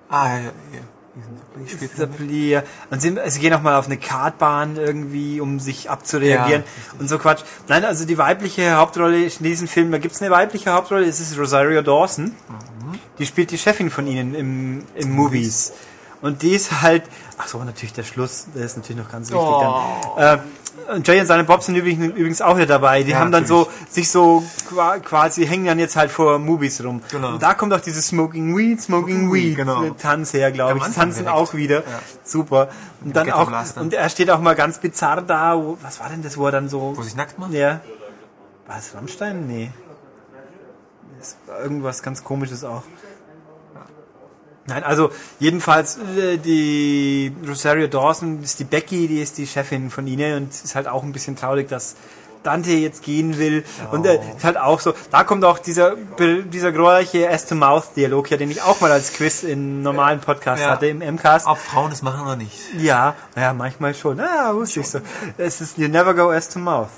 Ah, ja, ja. Plier. Und sie, sie gehen auch mal auf eine Kartbahn irgendwie, um sich abzureagieren Ja, und so Quatsch. Nein, also die weibliche Hauptrolle in diesem Film, da gibt's eine weibliche Hauptrolle, es ist Rosario Dawson. Mhm. Die spielt die Chefin von ihnen im, im Movies. Und die ist halt, ach so, natürlich der Schluss, der ist natürlich noch ganz wichtig Oh. dann. Äh, und Jay und seine Bob sind übrigens, auch wieder dabei. Die Ja, haben dann so, natürlich. sich so qua- quasi, hängen dann jetzt halt vor Movies rum. Genau. Und da kommt auch dieses Smoking Weed, Smoking Weed, genau. Tanz her, glaube ich. Die tanzen direkt. auch wieder. Super. Und dann auch, und er steht auch mal ganz bizarr da. Wo, was war denn das, wo er dann so, Wo sich nackt macht? ja. War es Rammstein? Nee. Das war irgendwas ganz komisches auch. Nein, also jedenfalls äh, die Rosario Dawson ist die Becky, die ist die Chefin von ihnen und ist halt auch ein bisschen traurig, dass Dante jetzt gehen will. Und äh, ist halt auch so, da kommt auch dieser, dieser glorreiche Ass-to-Mouth-Dialog, ja, den ich auch mal als Quiz in normalen Podcast Ja. hatte, im MCast. Ob Frauen das machen oder nicht. Ja, naja, manchmal schon. Ah, wusste ich so. Es ist You never go ass to mouth.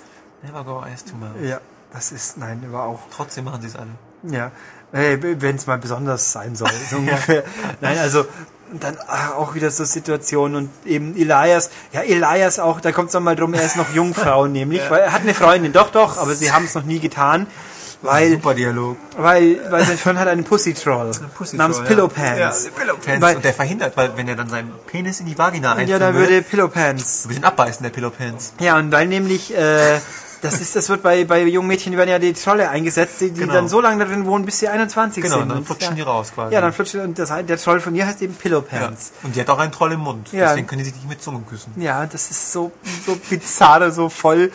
Never go eyes to mouth. Ja, das ist, nein, aber auch, Trotzdem machen sie es alle. ja, wenn es mal besonders sein soll, so ungefähr. Nein, also, dann ah, auch wieder so Situationen und eben Elias, ja, Elias auch, da kommt es mal drum, er ist noch Jungfrau nämlich, weil er hat eine Freundin, doch, doch, aber sie haben es noch nie getan, weil, Super Dialog. weil, weil sein Freund hat einen Pussy-Troll, namens Pillow Pants. Ja, Pillow Pants. Weil- und der verhindert, weil wenn er dann seinen Penis in die Vagina einführen Ja, da würde, würde Pillow Pants ein bisschen abbeißen, der Pillow Pants. Ja, und weil nämlich, äh, das ist, das wird bei, bei jungen Mädchen, die werden ja die Trolle eingesetzt, die, die Genau. dann so lange darin wohnen, bis sie 21 Genau, sind. dann Und flutschen ja, die raus quasi. Ja, dann flutschen, und das, der Troll von ihr heißt eben Pillow Ja. Und die hat auch einen Troll im Mund. Ja. Deswegen können die sich nicht mit Zungen küssen. Ja, das ist so, so bizarre, so voll,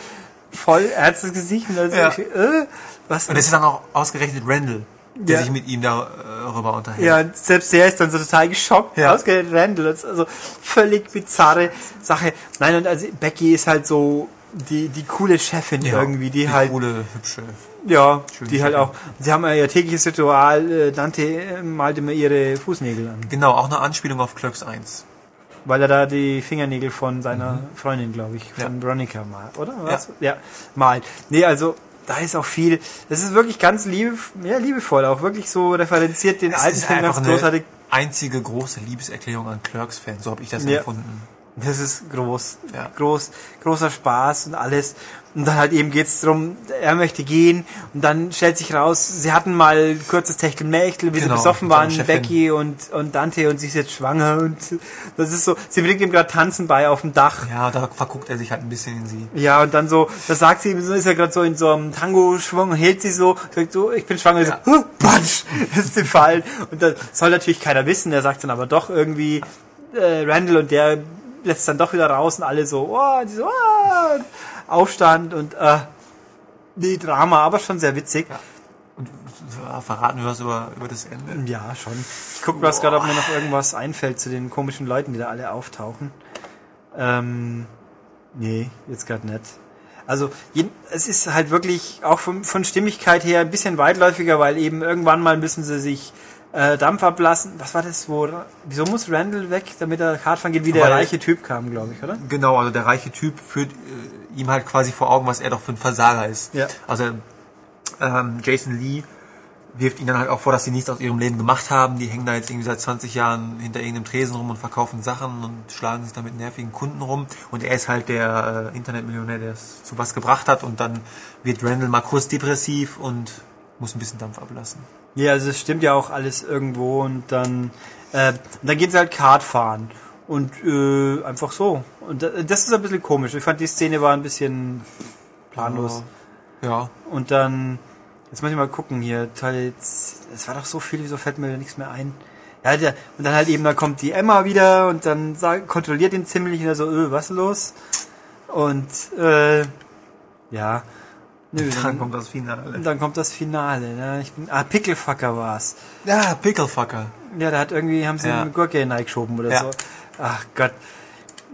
voll ernstes Gesicht. Und also Ja. ich, äh, was? Und es ist dann auch ausgerechnet Randall, der Ja. sich mit ihm darüber unterhält. ja, selbst der ist dann so total geschockt. Ja. Ausgerechnet Randall. Das ist also völlig bizarre Sache. Nein, und also Becky ist halt so die, die coole Chefin Ja, irgendwie, die, halt, coole, hübsche. Ja, Schön die halt Chefin. auch. Sie haben ja ihr tägliches Ritual. äh, Dante äh, malt immer ihre Fußnägel an, Genau, auch eine Anspielung auf Clerks 1. weil er da die Fingernägel von seiner Freundin, glaube ich, von Ja. Veronica malt, oder? Was? Ja. malt. Nee, also da ist auch viel. Das ist wirklich ganz liebe, ja, liebevoll, auch wirklich so referenziert den alten Film ganz großartig. einzige große Liebeserklärung an Clerks-Fans. So habe ich das Ja. empfunden. Das ist groß, Ja. groß, großer Spaß und alles. Und dann halt eben geht's drum, er möchte gehen und dann stellt sich raus, sie hatten mal kurzes Techtelmechtel, wie Genau, sie besoffen waren. Becky und, und Dante und sie ist jetzt schwanger und das ist so, sie bringt ihm gerade Tanzen bei auf dem Dach. Ja, da verguckt er sich halt ein bisschen in sie. Ja, und dann so, das sagt sie ihm, so ist er gerade so in so einem Tango-Schwung, hält sie so, sagt so, ich bin schwanger, Ja. so, huh, Batsch, ist sie fallen. Und das soll natürlich keiner wissen, er sagt dann aber doch irgendwie, äh, Randall und der lässt dann doch wieder raus und alle so, oh, die so, oh, Aufstand und, äh, nee, Drama, aber schon sehr witzig. Und ja, verraten wir was über, über das Ende? Ja, schon. Ich gucke gerade, ob mir noch irgendwas einfällt zu den komischen Leuten, die da alle auftauchen. Ähm, nee, jetzt gerade nicht. Also, es ist halt wirklich auch von, von Stimmigkeit her ein bisschen weitläufiger, weil eben irgendwann mal müssen sie sich äh, Dampf ablassen. Was war das? Wo, wieso muss Randall weg, damit er Kartfahren geht, wie der Weil- reiche Typ kam, glaube ich, oder? Genau, also der reiche Typ führt äh, ihm halt quasi vor Augen, was er doch für ein Versager ist. Ja. Also ähm, Jason Lee wirft ihnen dann halt auch vor, dass sie nichts aus ihrem Leben gemacht haben. Die hängen da jetzt irgendwie seit 20 Jahren hinter irgendeinem Tresen rum und verkaufen Sachen und schlagen sich da mit nervigen Kunden rum. Und er ist halt der äh, Internetmillionär, der es zu was gebracht hat. Und dann wird Randall mal kurz depressiv und muss ein bisschen Dampf ablassen. Ja, also es stimmt ja auch alles irgendwo und dann, äh, dann gehen sie halt Kart fahren. Und äh, einfach so. Und da- das ist ein bisschen komisch. Ich fand die Szene war ein bisschen planlos. Ja. Und dann, jetzt muss ich mal gucken hier, jetzt, es war doch so viel, wieso fällt mir da nichts mehr ein? Ja, der, und dann halt eben, da kommt die Emma wieder und dann sagt, kontrolliert ihn ziemlich und er so, öh, was ist los? Und, äh, ja, nö, Dann dann, kommt das Finale. dann kommt das Finale, ne? Ich bin, ah, Picklefucker war's. Ja, Picklefucker. Ja, da hat irgendwie, haben sie Ja. eine Gurke hineingeschoben oder Ja. so. Ach Gott.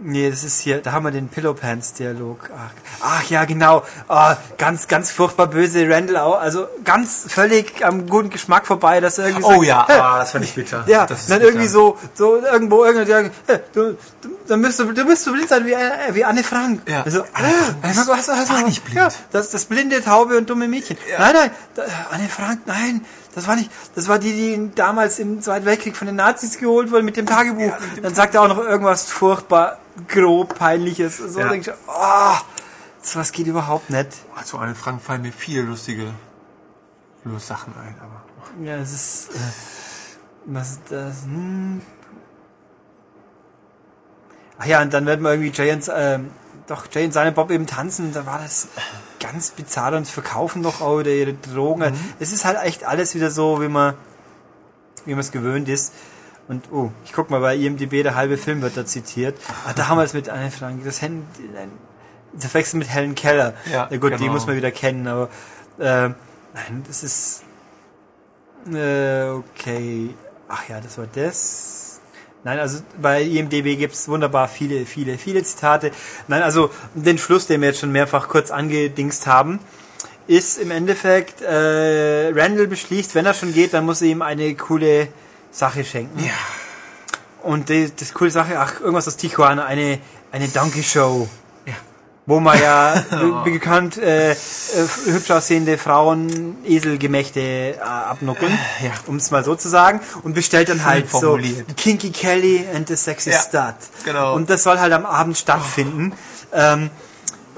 Nee, das ist hier, da haben wir den Pillow Pants Dialog. Ach, ach ja, genau. Ah, ganz, ganz furchtbar böse Randall auch. Also ganz völlig am guten Geschmack vorbei, dass er irgendwie Oh sagt, ja, "Hä, ah, das fand ich bitter. ja, das ist dann bitter. irgendwie so, so irgendwo irgendwo sagen, "Hä, du, du, dann bist du, du bist so blind sein wie, äh, wie Anne Frank. Ja. Also, Anne äh, Frank was, was, was, nicht blind. Ja, das, das blinde, taube und dumme Mädchen. Nein, nein, da, Anne Frank, nein, das war nicht, das war die, die damals im Zweiten Weltkrieg von den Nazis geholt wurde mit dem Tagebuch. dann sagt er auch noch irgendwas furchtbar grob peinliches. So Ja. denke ich, oh, sowas geht überhaupt nicht. Ah, Zu Anne Frank fallen mir viele lustige lustige Sachen ein, aber. Ja, es ist, äh, was ist das? Hm. Ach ja, und dann werden wir irgendwie Jay und, ähm, doch, Jay und seine Bob eben tanzen, da war das ganz bizarr und verkaufen noch auch wieder ihre Drogen. Es ist halt echt alles wieder so, wie man, wie man es gewöhnt ist. Und, oh, ich guck mal, bei IMDb, der halbe Film wird da zitiert. Ah, da haben wir es mit Anne Frank, das Handy, das wechselt mit Helen Keller. Ja, gut, die genau. muss man wieder kennen, aber, ähm, nein, das ist, äh, okay. Ach ja, das war das. Nein, also bei IMDB gibt's wunderbar viele, viele, viele Zitate. Nein, also den Schluss, den wir jetzt schon mehrfach kurz angedingst haben, ist im Endeffekt, äh, Randall beschließt, wenn er schon geht, dann muss er ihm eine coole Sache schenken. Ja. Und die, das coole Sache, ach, irgendwas aus Tijuana, eine, eine Donkey Show. Wo man ja be- bekannt äh, äh, hübsch aussehende Frauen Eselgemächte äh, abnuckeln, Ja. um es mal so zu sagen, und bestellt dann halt so. Kinky Kelly and the Sexy Ja, Stud. genau. Und das soll halt am Abend stattfinden. Ähm,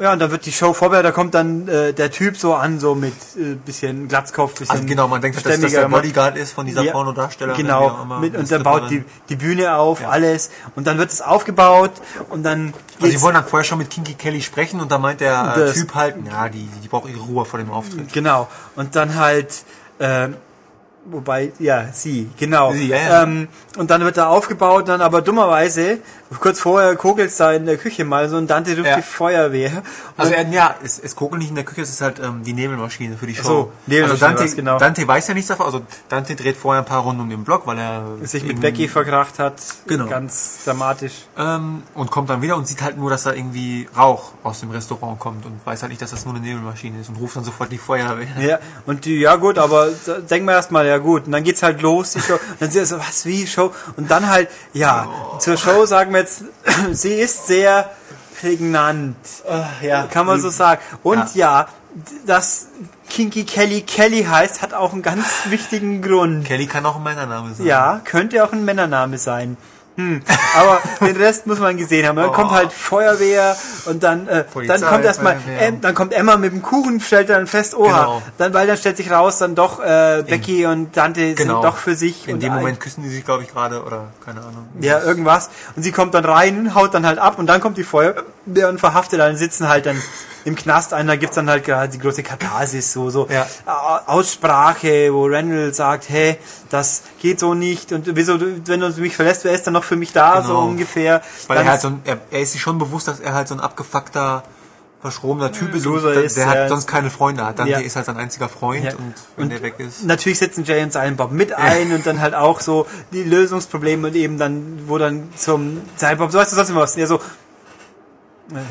ja, und dann wird die Show vorbereitet, da kommt dann äh, der Typ so an, so mit äh, bisschen Glatzkopf, bisschen Also genau, man denkt, dass das der. Bodyguard ist von dieser Ja, Pornodarstellerin. Genau, mit, und dann baut die, die Bühne auf, Ja. alles. Und dann wird es aufgebaut und dann Also sie wollen dann vorher schon mit Kinky Kelly sprechen und da meint der äh, Typ halt, ja, die, die braucht ihre Ruhe vor dem Auftritt. Genau. Und dann halt, ähm, wobei, ja, sie, genau. Sie, ja, ja. Ähm, und dann wird da aufgebaut, dann aber dummerweise, kurz vorher kokelt's da in der Küche mal so und Dante ruft Ja. die Feuerwehr. Also und, er, ja, es, es kokelt nicht in der Küche, es ist halt ähm, die Nebelmaschine für die Show. Ach so, Nebelmaschine also Dante, genau. Dante weiß ja nichts davon, also Dante dreht vorher ein paar Runden um den Block, weil er sich mit Becky verkracht hat. Genau. Ganz dramatisch. ähm, und kommt dann wieder und sieht halt nur, dass da irgendwie Rauch aus dem Restaurant kommt und weiß halt nicht, dass das nur eine Nebelmaschine ist und ruft dann sofort die Feuerwehr. Ja, und die, ja gut, aber denken wir erstmal, ja gut. Und dann geht's halt los, die Show. Und dann sind so, was, wie, Show? Und dann halt, ja, zur Show sagen wir jetzt, sie ist sehr prägnant. ja, Kann man so sagen. Und ja, dass Kinky Kelly Kelly heißt, hat auch einen ganz wichtigen Grund. Kelly kann auch ein Männername sein. Ja, könnte auch ein Männername sein. Hm. Aber den Rest muss man gesehen haben. Dann kommt halt Feuerwehr und dann, äh, Polizei, dann kommt erstmal, ähm, dann kommt Emma mit dem Kuchen, stellt dann fest, oha, Genau. dann, weil dann stellt sich raus, dann doch äh, Becky und Dante Genau. sind doch für sich. In dem Moment küssen die sich, glaube ich, gerade oder keine Ahnung. ja, irgendwas. Und sie kommt dann rein, haut dann halt ab und dann kommt die Feuerwehr und verhaftet dann, sitzen halt dann im Knast ein, da gibt's dann halt gerade die große Katharsis, so, so Ja. Au- Aussprache, wo Randall sagt, hey, das geht so nicht und wieso, wenn du mich verlässt, wer ist dann noch für mich da, so Genau. ungefähr. Weil Dann er, halt ist- so ein, er, er ist sich schon bewusst, dass er halt so ein abgefuckter, verschrobener Typ ist Loser und der, ist, der ja. hat sonst keine Freunde hat. Dann Ja. ist halt sein einziger Freund Ja. und wenn der weg ist. Natürlich setzen Jay und Silent Bob mit ein und dann halt auch so die Lösungsprobleme und eben dann, wo dann zum Silent Bob, so weißt du sonst immer was, ja so,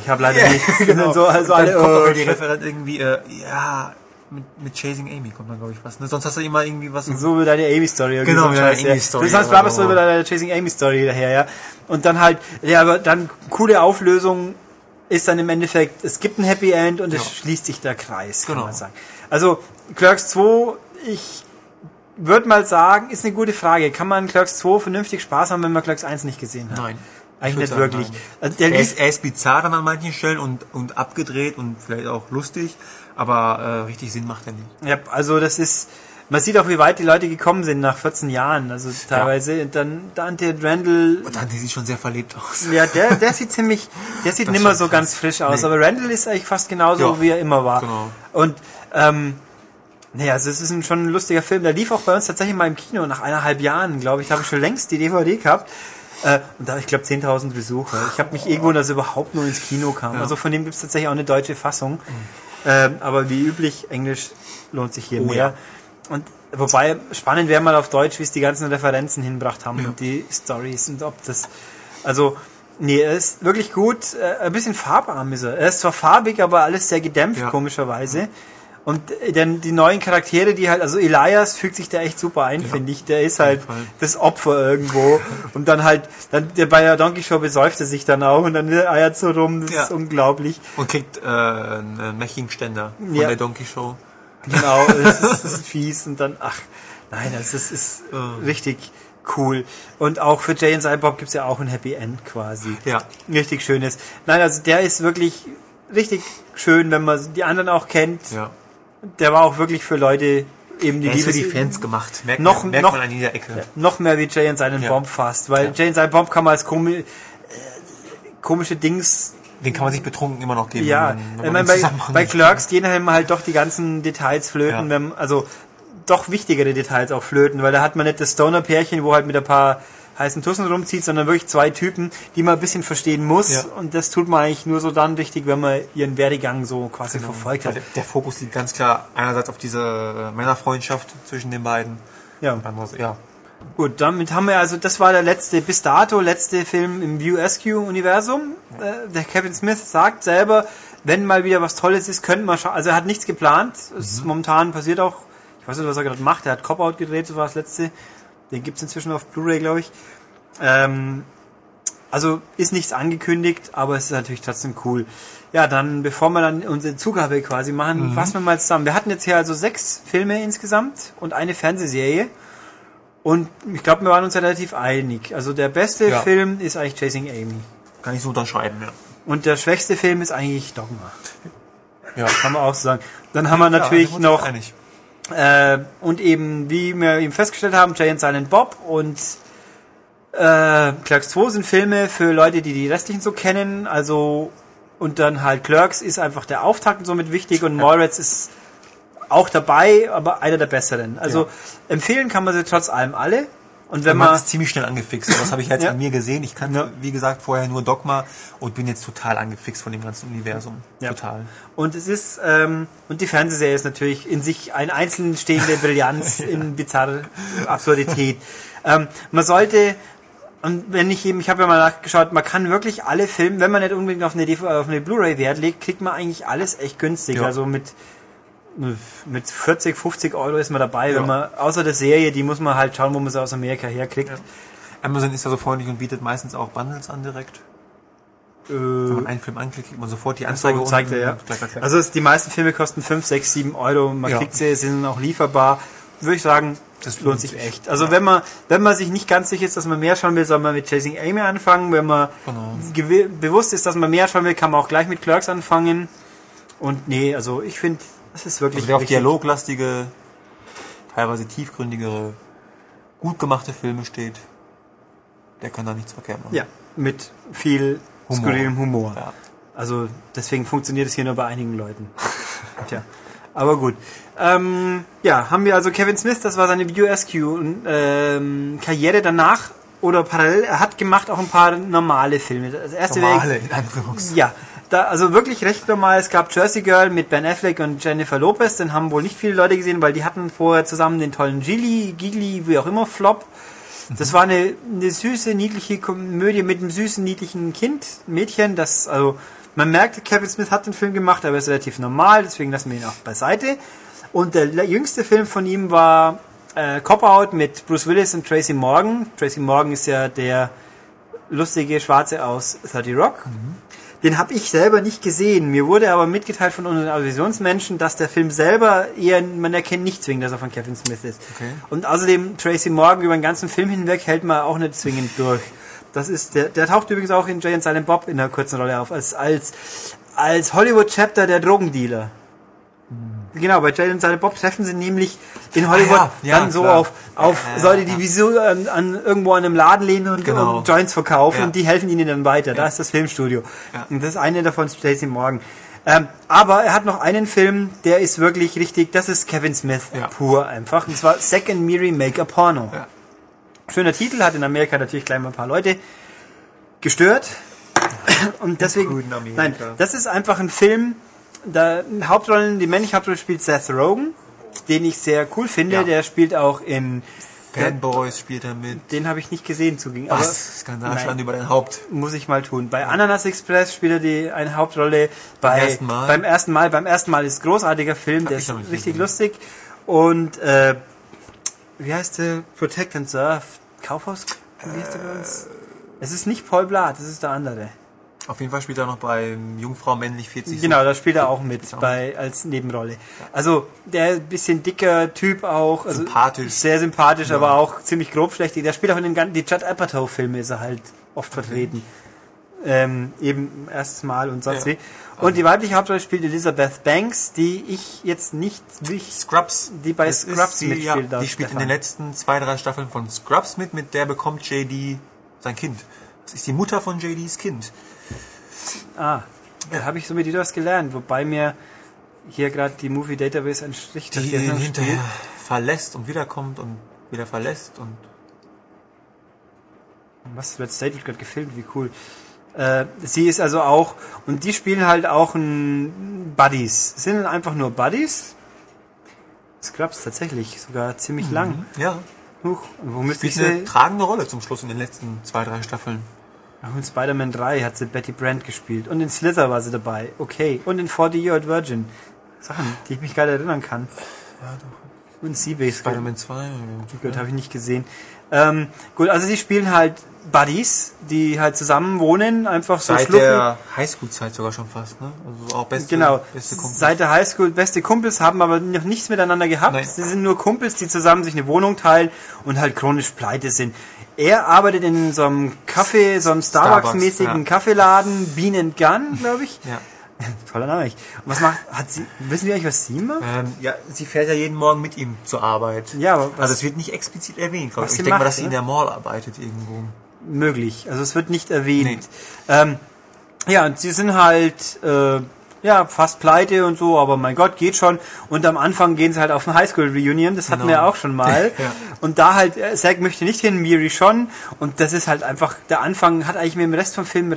ich habe leider nichts. genau. so, also alle, kommt aber die. Referent irgendwie, äh, ja, mit, mit Chasing Amy kommt dann, glaube ich, was. Ne? Sonst hast du immer irgendwie was. So über deine Amy-Story. Genau, über deine. Amy-Story, Du sonst aber blabberst du so. über deine Chasing Amy-Story daher, ja. Und dann halt, ja, aber dann coole Auflösung ist dann im Endeffekt, es gibt ein Happy End und es Ja. schließt sich der Kreis, kann Genau. man sagen. Also, Clerks 2, ich würde mal sagen, ist eine gute Frage. Kann man Clerks 2 vernünftig Spaß haben, wenn man Clerks 1 nicht gesehen hat? Nein. Eigentlich Ich nicht wirklich. Also der Er ist, er ist bizarr an manchen Stellen und, und abgedreht und vielleicht auch lustig, aber äh, richtig Sinn macht er nicht. ja, also das ist, man sieht auch, wie weit die Leute gekommen sind nach 14 Jahren. Also teilweise, und dann Dante Randall Und dann sieht schon sehr verlebt aus. Ja, der, der sieht ziemlich, der sieht Das nimmer so ganz frisch aus, Nee. aber Randall ist eigentlich fast genauso, Ja, wie er immer war. genau. Und, ähm, nee, also es ist ein, schon ein lustiger Film. Der lief auch bei uns tatsächlich mal im Kino nach eineinhalb Jahren, glaube ich. Da habe ich schon längst die DVD gehabt. Äh, und da, ich glaube, 10.000 Besucher. Ich habe mich irgendwo, dass er überhaupt nur ins Kino kam. Also von dem gibt es tatsächlich auch eine deutsche Fassung. Ähm, aber wie üblich, Englisch lohnt sich hier Oh, mehr. ja. Und wobei, spannend wäre mal auf Deutsch, wie es die ganzen Referenzen hinbracht haben Ja. und die Stories und ob das. Also, nee, er ist wirklich gut. Äh, ein bisschen farbarm ist er. Er ist zwar farbig, aber alles sehr gedämpft, Ja. komischerweise. Und äh, dann die neuen Charaktere, die halt, also Elias fügt sich da echt super ein, finde ich. Der ist halt das Opfer irgendwo. und dann halt, dann der bei der Donkey Show besäuft er sich dann auch und dann eiert so rum. Das Ja. ist unglaublich. Und kriegt äh, einen Mechingständer von Ja. der Donkey Show. Genau, das ist, das ist fies und dann, ach, nein, das ist, ist richtig cool. Und auch für Jay und Silent gibt's ja auch ein Happy End quasi. Ja. Richtig schönes. Nein, also der ist wirklich richtig schön, wenn man die anderen auch kennt. Ja. Der war auch wirklich für Leute eben die Er ist für die Fans gemacht. Merkt, Noch- man, merkt noch- man an jeder Ecke. noch mehr wie Jay und Silent Ja. Bob fast, weil Ja. Jay und Silent Bob kann man als komi äh, komische Dings Den kann man sich betrunken immer noch geben. Ja, wenn man, wenn man bei, bei Clerks gehen einem halt doch die ganzen Details flöten, Ja. wenn, also doch wichtigere Details auch flöten, weil da hat man nicht das Stoner-Pärchen, wo halt mit ein paar heißen Tussen rumzieht, sondern wirklich zwei Typen, die man ein bisschen verstehen muss. Ja. Und das tut man eigentlich nur so dann richtig, wenn man ihren Werdegang so quasi Genau. verfolgt hat. Der, der Fokus liegt ganz klar einerseits auf diese äh, Männerfreundschaft zwischen den beiden. Ja. Andererseits, ja. Gut, damit haben wir also, das war der letzte, bis dato letzte Film im View Universum. Äh, der Kevin Smith sagt selber, wenn mal wieder was Tolles ist, könnten wir schauen. Also er hat nichts geplant. Es ist momentan passiert auch, ich weiß nicht, was er gerade macht. Er hat Cop-Out gedreht, das war das letzte. Den gibt's inzwischen auf Blu-ray, glaube ich. Ähm, also ist nichts angekündigt, aber es ist natürlich trotzdem cool. Ja, dann, bevor wir dann unsere Zugabe quasi machen, fassen wir mal zusammen. Wir hatten jetzt hier also sechs Filme insgesamt und eine Fernsehserie. Und ich glaube, wir waren uns relativ einig. Also der beste Ja. Film ist eigentlich Chasing Amy. Kann ich so unterschreiben, ja. Und der schwächste Film ist eigentlich Dogma. Ja. Kann man auch so sagen. Dann haben wir natürlich ja, noch Einig. Äh, und eben, wie wir eben festgestellt haben, Jay and Silent Bob und äh, Clerks 2 sind Filme für Leute, die die restlichen so kennen. Also und dann halt Clerks ist einfach der Auftakt und somit wichtig und Mallrats ist auch dabei, aber einer der besseren. Also Ja. empfehlen kann man sie trotz allem alle. Und wenn man man ist ziemlich schnell angefixt. Das habe ich jetzt Ja. an mir gesehen. Ich kannte, Ja. wie gesagt, vorher nur Dogma und bin jetzt total angefixt von dem ganzen Universum. Ja. Total. Und es ist, ähm, und die Fernsehserie ist natürlich in sich ein einzeln stehende Brillanz in bizarre Absurdität. ähm, man sollte, und wenn ich eben, ich habe ja mal nachgeschaut, man kann wirklich alle Filme, wenn man nicht unbedingt auf eine, auf eine Blu-ray Wert legt, kriegt man eigentlich alles echt günstig. Ja. Also mit, mit 40, 50 Euro ist man dabei, Ja. wenn man, außer der Serie, die muss man halt schauen, wo man sie aus Amerika herkriegt. Amazon ist ja so freundlich und bietet meistens auch Bundles an direkt. Wenn man einen Film anklickt, kriegt man sofort die Anzeige So zeigt er, ja. gleich. Also es, die meisten Filme kosten 5, 6, 7 Euro. Man Ja. kriegt sie, sie sind auch lieferbar. Würde ich sagen, das lohnt sich echt. Also wenn man, wenn man sich nicht ganz sicher ist, dass man mehr schauen will, soll man mit Chasing Amy anfangen. Wenn man Genau. bewusst ist, dass man mehr schauen will, kann man auch gleich mit Clerks anfangen. Und nee, also ich finde, das ist wirklich Also wer auf dialoglastige, teilweise tiefgründigere, gut gemachte Filme steht, der kann da nichts verkehrt machen. Ja, mit viel Humor. skurrilem Humor. Ja. Also deswegen funktioniert es hier nur bei einigen Leuten. Tja, aber gut. Ähm, ja, haben wir also Kevin Smith, das war seine VSQ ähm, danach oder parallel. Er hat gemacht auch ein paar normale Filme. Das erste wäre- Normale, in Anführungszeichen. ja, da, also wirklich recht normal. Es gab Jersey Girl mit Ben Affleck und Jennifer Lopez. Den haben wohl nicht viele Leute gesehen, weil die hatten vorher zusammen den tollen Gigli, Gigli, wie auch immer, Flop. Das war eine, eine süße, niedliche Komödie mit einem süßen, niedlichen Kind, Mädchen. Das, also, man merkt, Kevin Smith hat den Film gemacht, aber er ist relativ normal, deswegen lassen wir ihn auch beiseite. Und der jüngste Film von ihm war äh, Cop-Out mit Bruce Willis und Tracy Morgan. Tracy Morgan ist ja der lustige Schwarze aus 30 Rock. Den habe ich selber nicht gesehen. Mir wurde aber mitgeteilt von unseren Auditionsmenschen, dass der Film selber eher, man erkennt nicht zwingend, dass er von Kevin Smith ist. Okay. Und außerdem Tracy Morgan über den ganzen Film hinweg hält man auch nicht zwingend durch. Das ist der, der taucht übrigens auch in Jay and Silent Bob in einer kurzen Rolle auf, als, als, als Hollywood-Chapter der Drogendealer. Genau, bei Jay and Silent Bob treffen sie nämlich in Hollywood Ah, ja, ja, dann so klar. auf, auf Ja, Leute, die ja. wie so an, an irgendwo an einem Laden lehnen und, Genau. und Joints verkaufen und die helfen ihnen dann weiter. Da ist das Filmstudio. Und das ist eine davon, Stacey Morgan. Ähm, aber er hat noch einen Film, der ist wirklich richtig, das ist Kevin Smith pur einfach. Und zwar Second Mary Make a Porno. Schöner Titel, hat in Amerika natürlich gleich mal ein paar Leute gestört. Und deswegen, nein, das ist einfach ein Film, da Hauptrollen, die männliche Hauptrolle spielt Seth Rogen, den ich sehr cool finde. Ja. Der spielt auch in, Fanboys spielt er mit. den habe ich nicht gesehen zugegen. Was? Skandal stand über dein Haupt. muss ich mal tun. Bei Ananas Express spielt er die eine Hauptrolle. Bei, ersten Mal? Beim ersten Mal. Beim ersten Mal ist ein großartiger Film, der ich ist richtig gesehen. lustig. Und äh, wie heißt der? Protect and Serve. Kaufhaus? Wie heißt der bei uns? Es ist nicht Paul Blatt, es ist der andere. Auf jeden Fall spielt er noch bei Jungfrau männlich 40. Genau, da spielt er auch mit bei als Nebenrolle. Also der bisschen dicker Typ auch, also Sympathisch. sehr sympathisch, aber auch ziemlich grobschlächtig. Der spielt auch in den ganzen die Judd Apatow Filme ist er halt oft vertreten. Ähm, eben erstes Mal und sonst Ja. wie. Und die weibliche Hauptrolle spielt Elizabeth Banks, die ich jetzt nicht nicht Scrubs. Die bei Das Scrubs ist die, mitspielt, Ja, die spielt in Stefan. den letzten zwei, drei Staffeln von Scrubs mit, mit der bekommt JD sein Kind. Das ist die Mutter von JDs Kind. Ah, da habe ich so mit dir was gelernt, wobei mir hier gerade die Movie Database ein Strich Die hinterher spielt. verlässt und wiederkommt und wieder verlässt und Was, Red State wird gerade gefilmt, wie cool. Äh, sie ist also auch, und die spielen halt auch ein Buddies. Sind einfach nur Buddies. Scrubs tatsächlich, sogar ziemlich lang. ja. Huch, wo müsste ich eine tragende Rolle zum Schluss in den letzten zwei, drei Staffeln. Auch in Spider-Man 3 hat sie Betty Brant gespielt. Und in Slither war sie dabei. Okay. Und in 40 Year Old Virgin. Sachen, die ich mich gerade erinnern kann. Und Seabase. Spider-Man 2. Gut, habe ich nicht gesehen. Ähm, gut, also sie spielen halt Buddies, die halt zusammen wohnen, einfach so Seit schlucken. der Highschool-Zeit sogar schon fast, ne? Also auch beste, Genau, beste Kumpel. seit der Highschool beste Kumpels, haben aber noch nichts miteinander gehabt. Nein. Sie sind nur Kumpels, die zusammen sich eine Wohnung teilen und halt chronisch pleite sind. Er arbeitet in so einem Kaffee, so einem Starbucks-mäßigen Starbucks, ja. Kaffeeladen, Bean and Gun, glaube ich. Ja. Toller Name. Und was macht, hat sie, wissen wir eigentlich, was sie macht? Ähm, ja, sie fährt ja jeden Morgen mit ihm zur Arbeit. Ja, aber was- also es wird nicht explizit erwähnt. Was Ich, denke mal, macht, dass sie in ne? der Mall arbeitet irgendwo. möglich. Also es wird nicht erwähnt. Ähm, ja, und sie sind halt äh, ja fast pleite und so, aber mein Gott, geht schon. Und am Anfang gehen sie halt auf ein Highschool-Reunion, das hatten Genau. wir ja auch schon mal. Ja. Und da halt, äh, Zack möchte nicht hin, Miri schon. Und das ist halt einfach, der Anfang hat eigentlich mit dem Rest vom Film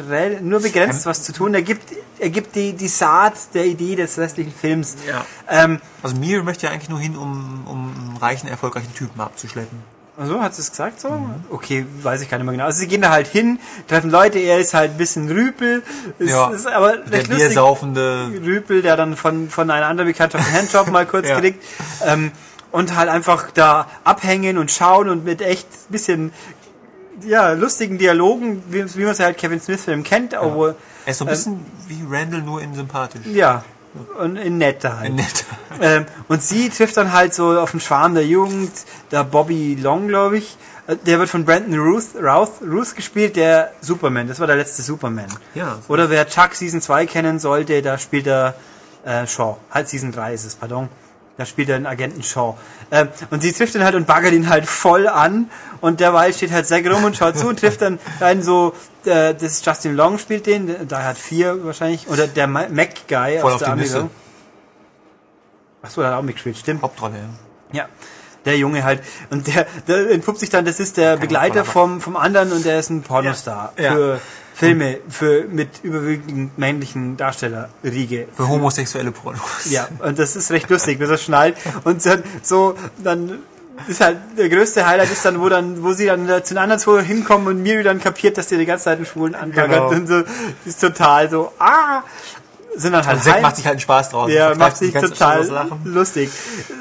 nur begrenzt Ähm, was zu tun. Er gibt, er gibt die, die Saat der Idee des restlichen Films. Ja. Ähm, Also Mir möchte ja eigentlich nur hin, um, um einen reichen, erfolgreichen Typen abzuschleppen. Also hat sie es gesagt so? Mhm. Okay, weiß ich gar nicht mehr genau. Also sie gehen da halt hin, treffen Leute, er ist halt ein bisschen Rüpel, ist, Ja. ist aber Der biersaufende. Rüpel, der dann von, von einer anderen Bekanntschaft einen Handjob mal kurz Ja. kriegt. Ähm, und halt einfach da abhängen und schauen und mit echt bisschen ja, lustigen Dialogen, wie, wie man es halt Kevin Smith Film kennt, obwohl Er ist so ein bisschen wie Randall, nur in sympathisch. ja, und in netter halt. Nett. Ähm, und sie trifft dann halt so auf den Schwarm der Jugend, der Bobby Long, glaube ich. Äh, Der wird von Brandon Ruth, Routh, Ruth gespielt, der Superman. Das war der letzte Superman. Ja. Oder wer Chuck Season 2 kennen sollte, da spielt er äh, Shaw. Halt Season 3 ist es, pardon. Da spielt er den Agenten Shaw. Ähm, und sie trifft ihn halt und baggert ihn halt voll an. Und derweil steht halt Zack rum und schaut zu und trifft dann einen so, äh, das ist Justin Long spielt den, da hat vier wahrscheinlich, oder der Ma- Mac-Guy aus auf der. Amigo. Achso, der hat auch mitgespielt, stimmt. Hauptrolle, ja. Ja, der Junge halt. Und der, der entpuppt sich dann, das ist der Begleiter vom, vom anderen und der ist ein Pornostar Ja. für Filme, für mit überwiegend männlichen Darstellerriege. Für homosexuelle Pornos. Ja, und das ist recht lustig, bis er schnallt. Und dann so, dann ist halt, der größte Highlight ist dann, wo dann, wo sie dann zu den anderen zwei hinkommen und Miri dann kapiert, dass die die ganze Zeit einen Schwulen anbaggert Genau. und so, ist total so, ah! Sind dann halt Und Zack heim- macht sich halt einen Spaß draus. ja, macht sich total lustig.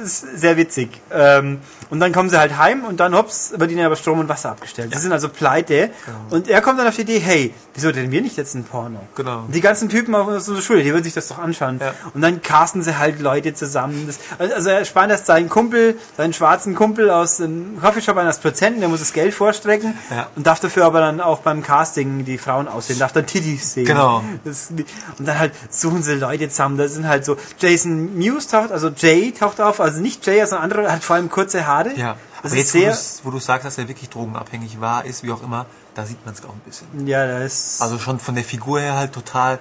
Ist sehr witzig. Ähm, und dann kommen sie halt heim und dann hops, wird ihnen aber Strom und Wasser abgestellt. Die sind also pleite. Und er kommt dann auf die Idee, hey, wieso denn wir nicht jetzt ein Porno? Genau. Und die ganzen Typen auf unserer Schule, die würden sich das doch anschauen. Ja. Und dann casten sie halt Leute zusammen. Das, also er spannt erst seinen Kumpel, seinen schwarzen Kumpel aus dem Coffeeshop eines Prozenten, der muss das Geld vorstrecken Ja. und darf dafür aber dann auch beim Casting die Frauen aussehen, darf dann Titties sehen. Genau. Das, und dann halt suchen sie Leute zusammen. Da sind halt so Jason Mewes taucht, also Jay taucht auf, also nicht Jay, sondern andere, hat vor allem kurze Haare. Ja. Das Aber ist jetzt, wo sehr, du's- wo du sagst, dass er wirklich drogenabhängig war, ist, wie auch immer, da sieht man es auch ein bisschen. ja, da ist, Also schon von der Figur her halt total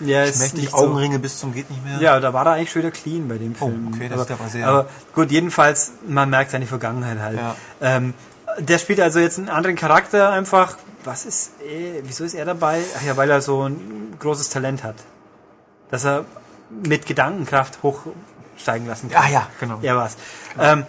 ja, ist schmächtig, nicht so. Augenringe bis zum geht nicht mehr. Ja, da war er eigentlich schon wieder clean bei dem Oh, Film. okay, das aber, ist aber sehr- aber gut, jedenfalls, man merkt seine Vergangenheit halt. Ja. Ähm, der spielt also jetzt einen anderen Charakter einfach. Was ist, äh, wieso ist er dabei? Ach ja, weil er so ein großes Talent hat. Dass er mit Gedankenkraft hochsteigen lassen kann. Ah ja, genau. Er war's. Ähm,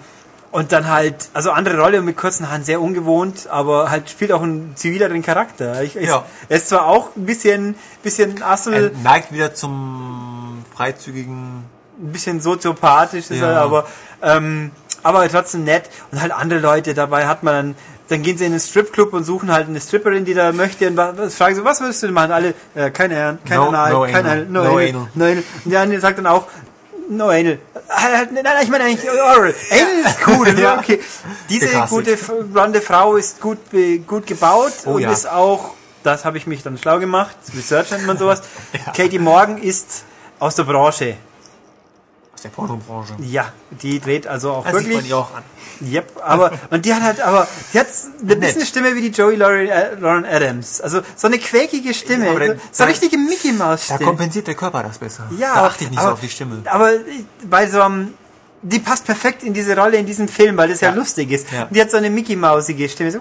und dann halt, also andere Rolle mit kurzen Haaren sehr ungewohnt, aber halt spielt auch einen zivileren Charakter. Ich, Ja. Er ist zwar auch ein bisschen, bisschen Assel, Er neigt wieder zum freizügigen. ein bisschen soziopathisch ist Ja. er, aber ähm, aber trotzdem nett und halt andere Leute dabei hat man dann dann gehen sie in den Stripclub und suchen halt eine Stripperin, die da möchte und was, fragen sie, was würdest du denn machen? Alle, äh, keine Herren, kein No- Anal, no kein anal, no, no anal, anal. no anal. Und der andere sagt dann auch, no anal. Halt, Nein, nein, ich meine eigentlich oral. Anal ist cool, Ja. okay. Diese gute blonde Frau ist gut gut gebaut Oh und ja. ist auch, das habe ich mich dann schlau gemacht, Research nennt man sowas. Ja. Katie Morgan ist aus der Branche. Aus der Pornobranche. Ja, die dreht also auch Das sieht man wirklich. ihr auch an. Yep, aber und die hat halt, aber die hat eine Nett. bisschen Stimme wie die Joey Lauren, äh, Lauren Adams. Also so eine quäkige Stimme, Ja, aber so, eine da- richtige Mickey Maus Da Stimme. kompensiert der Körper das besser. Ja, da achte ich nicht aber, so auf die Stimme. Aber bei so einem die passt perfekt in diese Rolle in diesem Film, weil das ja, Ja. lustig ist. Ja. Und die hat so eine Mickey Mausige Stimme. So,